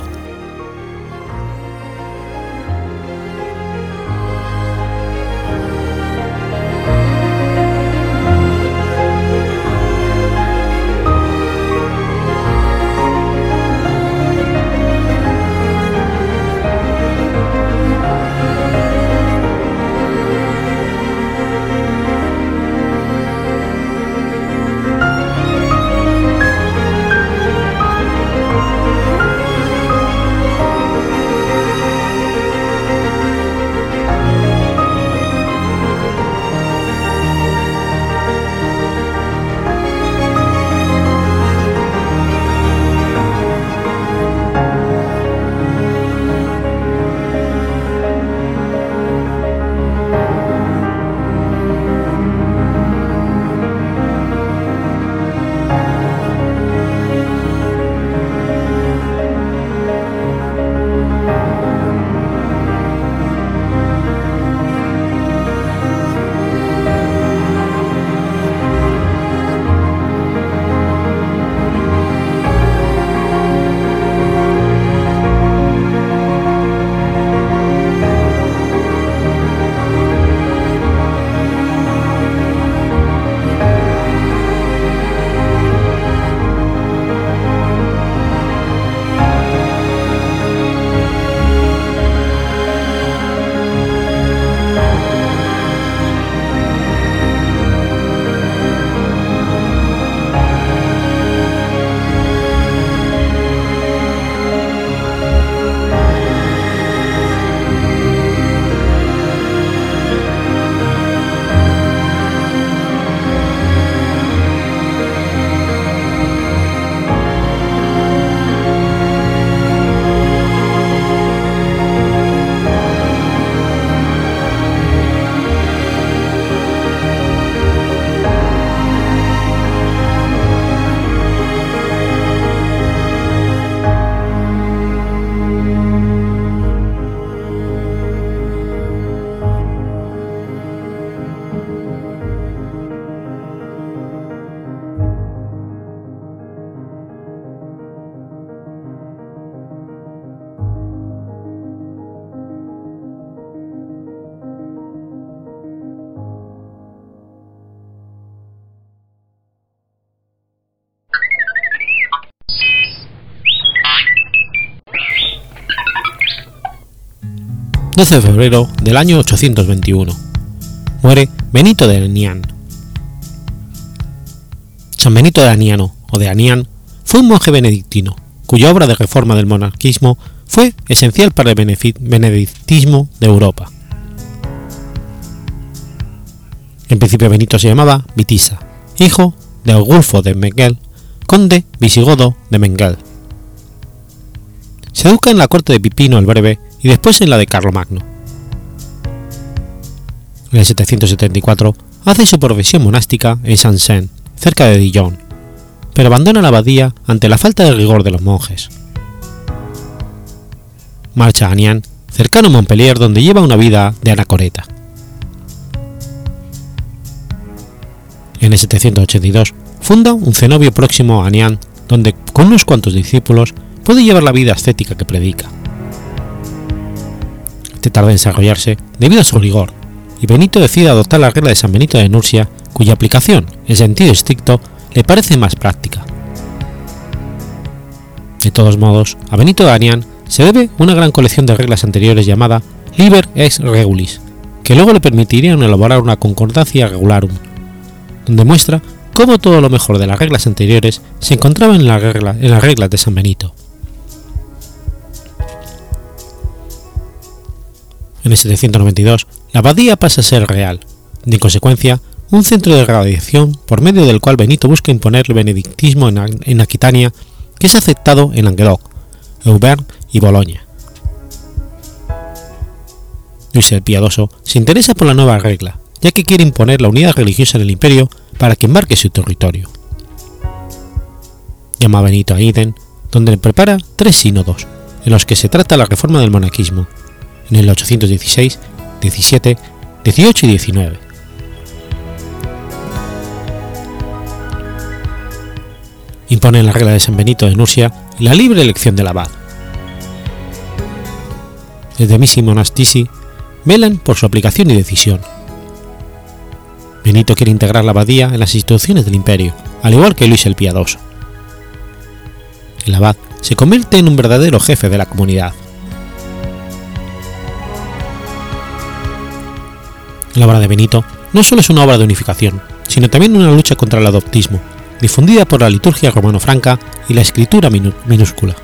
12 de febrero del año 821. Muere Benito de Anian. San Benito de Aniano o de Anian fue un monje benedictino, cuya obra de reforma del monarquismo fue esencial para el benedictismo de Europa. En principio Benito se llamaba Vitisa, hijo de Augulfo de Mengel, conde visigodo de Mengel. Se educa en la corte de Pipino el Breve y después en la de Carlomagno. En el 774 hace su profesión monástica en Saint-Saëns, cerca de Dijon, pero abandona la abadía ante la falta de rigor de los monjes. Marcha a Anian, cercano a Montpellier, donde lleva una vida de anacoreta. En el 782 funda un cenobio próximo a Anian, donde con unos cuantos discípulos puede llevar la vida ascética que predica tarda en desarrollarse debido a su rigor, y Benito decide adoptar la regla de San Benito de Nursia, cuya aplicación, en sentido estricto, le parece más práctica. De todos modos, a Benito de se debe una gran colección de reglas anteriores llamada Liber ex Regulis, que luego le permitirían elaborar una concordancia regularum, donde muestra cómo todo lo mejor de las reglas anteriores se encontraba en las reglas de San Benito. En el 792, la abadía pasa a ser real, y en consecuencia, un centro de radiación por medio del cual Benito busca imponer el benedictismo en, Aquitania, que es aceptado en Languedoc, Auvergne y Bolonia. Luis el Piadoso se interesa por la nueva regla, ya que quiere imponer la unidad religiosa en el imperio para que embarque su territorio. Llama a Benito a Iden, donde prepara tres sínodos, en los que se trata la reforma del monaquismo, en el 816, 17, 18 y 19. Impone la regla de San Benito de Nursia y la libre elección del abad. Desde Missi Monastisi velan por su aplicación y decisión. Benito quiere integrar la abadía en las instituciones del imperio, al igual que Luis el Piadoso. El abad se convierte en un verdadero jefe de la comunidad. La obra de Benito no solo es una obra de unificación, sino también una lucha contra el adoptismo, difundida por la liturgia romano-franca y la escritura minúscula.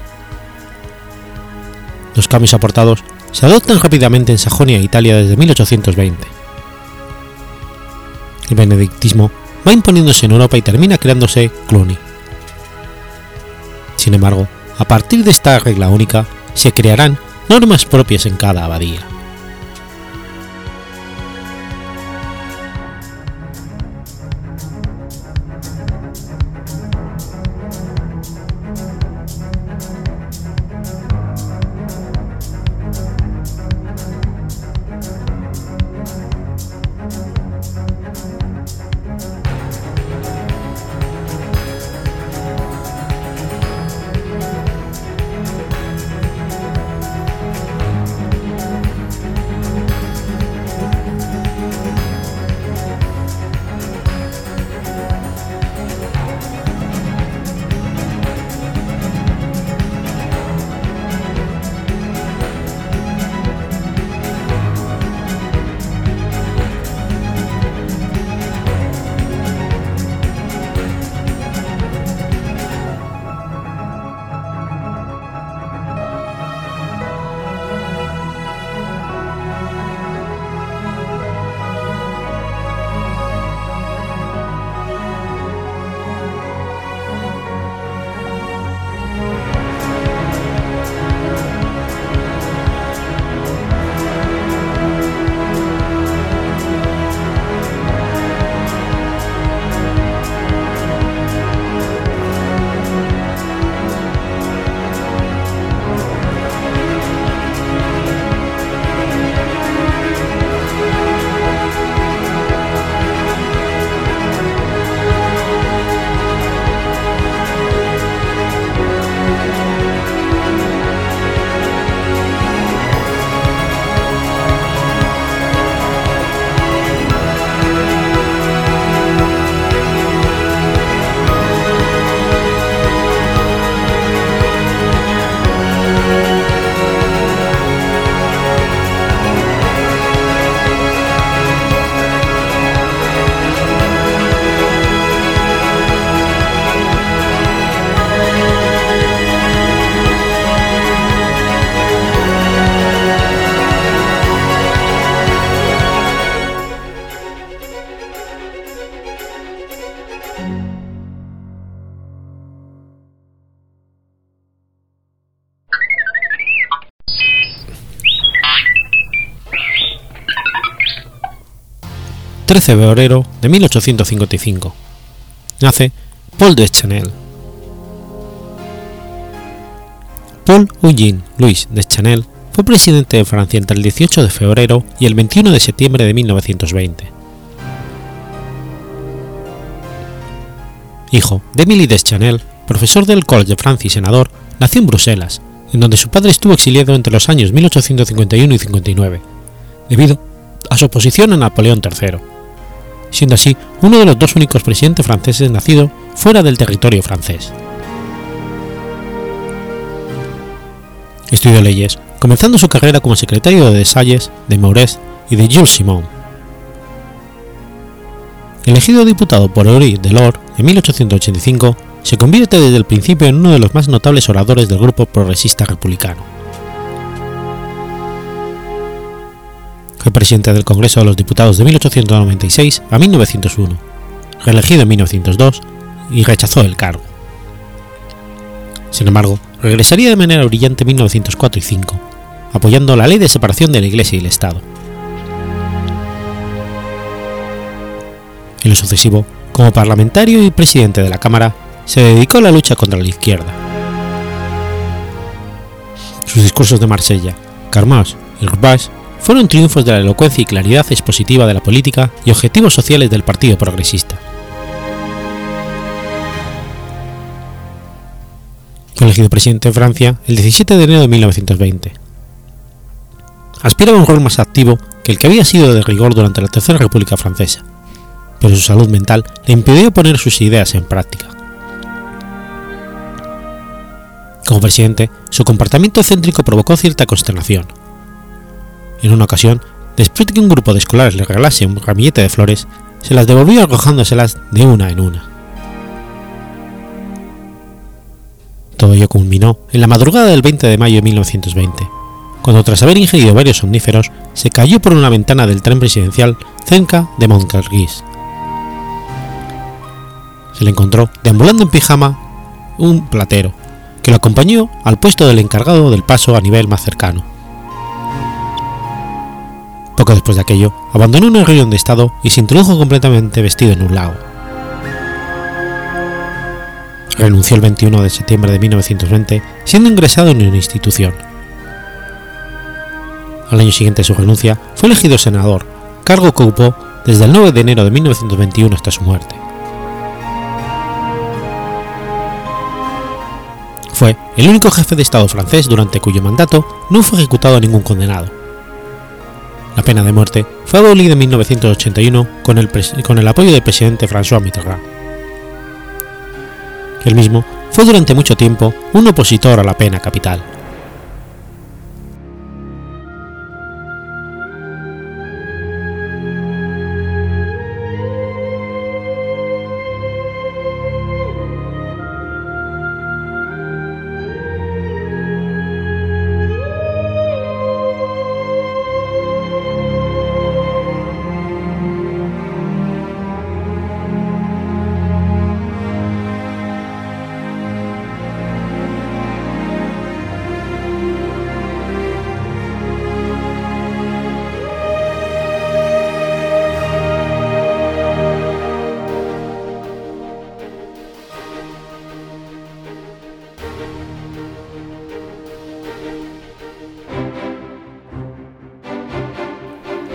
Los cambios aportados se adoptan rápidamente en Sajonia e Italia desde 1820. El benedictismo va imponiéndose en Europa y termina creándose Cluny. Sin embargo, a partir de esta regla única, se crearán normas propias en cada abadía. 13 de febrero de 1855. Nace Paul Deschanel. Paul Eugene Louis Deschanel fue presidente de Francia entre el 18 de febrero y el 21 de septiembre de 1920. Hijo de Émilie Deschanel, profesor del College de Francia y senador, nació en Bruselas, en donde su padre estuvo exiliado entre los años 1851 y 59, debido a su oposición a Napoleón III siendo así uno de los dos únicos presidentes franceses nacido fuera del territorio francés. Estudió leyes, comenzando su carrera como secretario de Desalles, de Maurès y de Jules Simon. Elegido diputado por Henri Delors en 1885, se convierte desde el principio en uno de los más notables oradores del grupo progresista republicano. Fue presidente del Congreso de los Diputados de 1896 a 1901, reelegido en 1902 y rechazó el cargo. Sin embargo, regresaría de manera brillante en 1904 y 5, apoyando la ley de separación de la Iglesia y el Estado. En lo sucesivo, como parlamentario y presidente de la Cámara, se dedicó a la lucha contra la izquierda. Sus discursos de Marsella, Carmas y Roubaix fueron triunfos de la elocuencia y claridad expositiva de la política y objetivos sociales del Partido Progresista. Fue elegido presidente de Francia el 17 de enero de 1920. Aspiraba a un rol más activo que el que había sido de rigor durante la Tercera República Francesa, pero su salud mental le impidió poner sus ideas en práctica. Como presidente, su comportamiento excéntrico provocó cierta consternación. En una ocasión, después de que un grupo de escolares le regalase un ramillete de flores, se las devolvió arrojándoselas de una en una. Todo ello culminó en la madrugada del 20 de mayo de 1920, cuando tras haber ingerido varios somníferos, se cayó por una ventana del tren presidencial cerca de Montcarguis. Se le encontró deambulando en pijama un platero, que lo acompañó al puesto del encargado del paso a nivel más cercano. Poco después de aquello, abandonó un reunión de estado y se introdujo completamente vestido en un lago. Renunció el 21 de septiembre de 1920, siendo ingresado en una institución. Al año siguiente de su renuncia, fue elegido senador, cargo que ocupó desde el 9 de enero de 1921 hasta su muerte. Fue el único jefe de Estado francés durante cuyo mandato no fue ejecutado ningún condenado. La pena de muerte fue abolida en 1981 con el, apoyo del presidente François Mitterrand. El mismo fue durante mucho tiempo un opositor a la pena capital.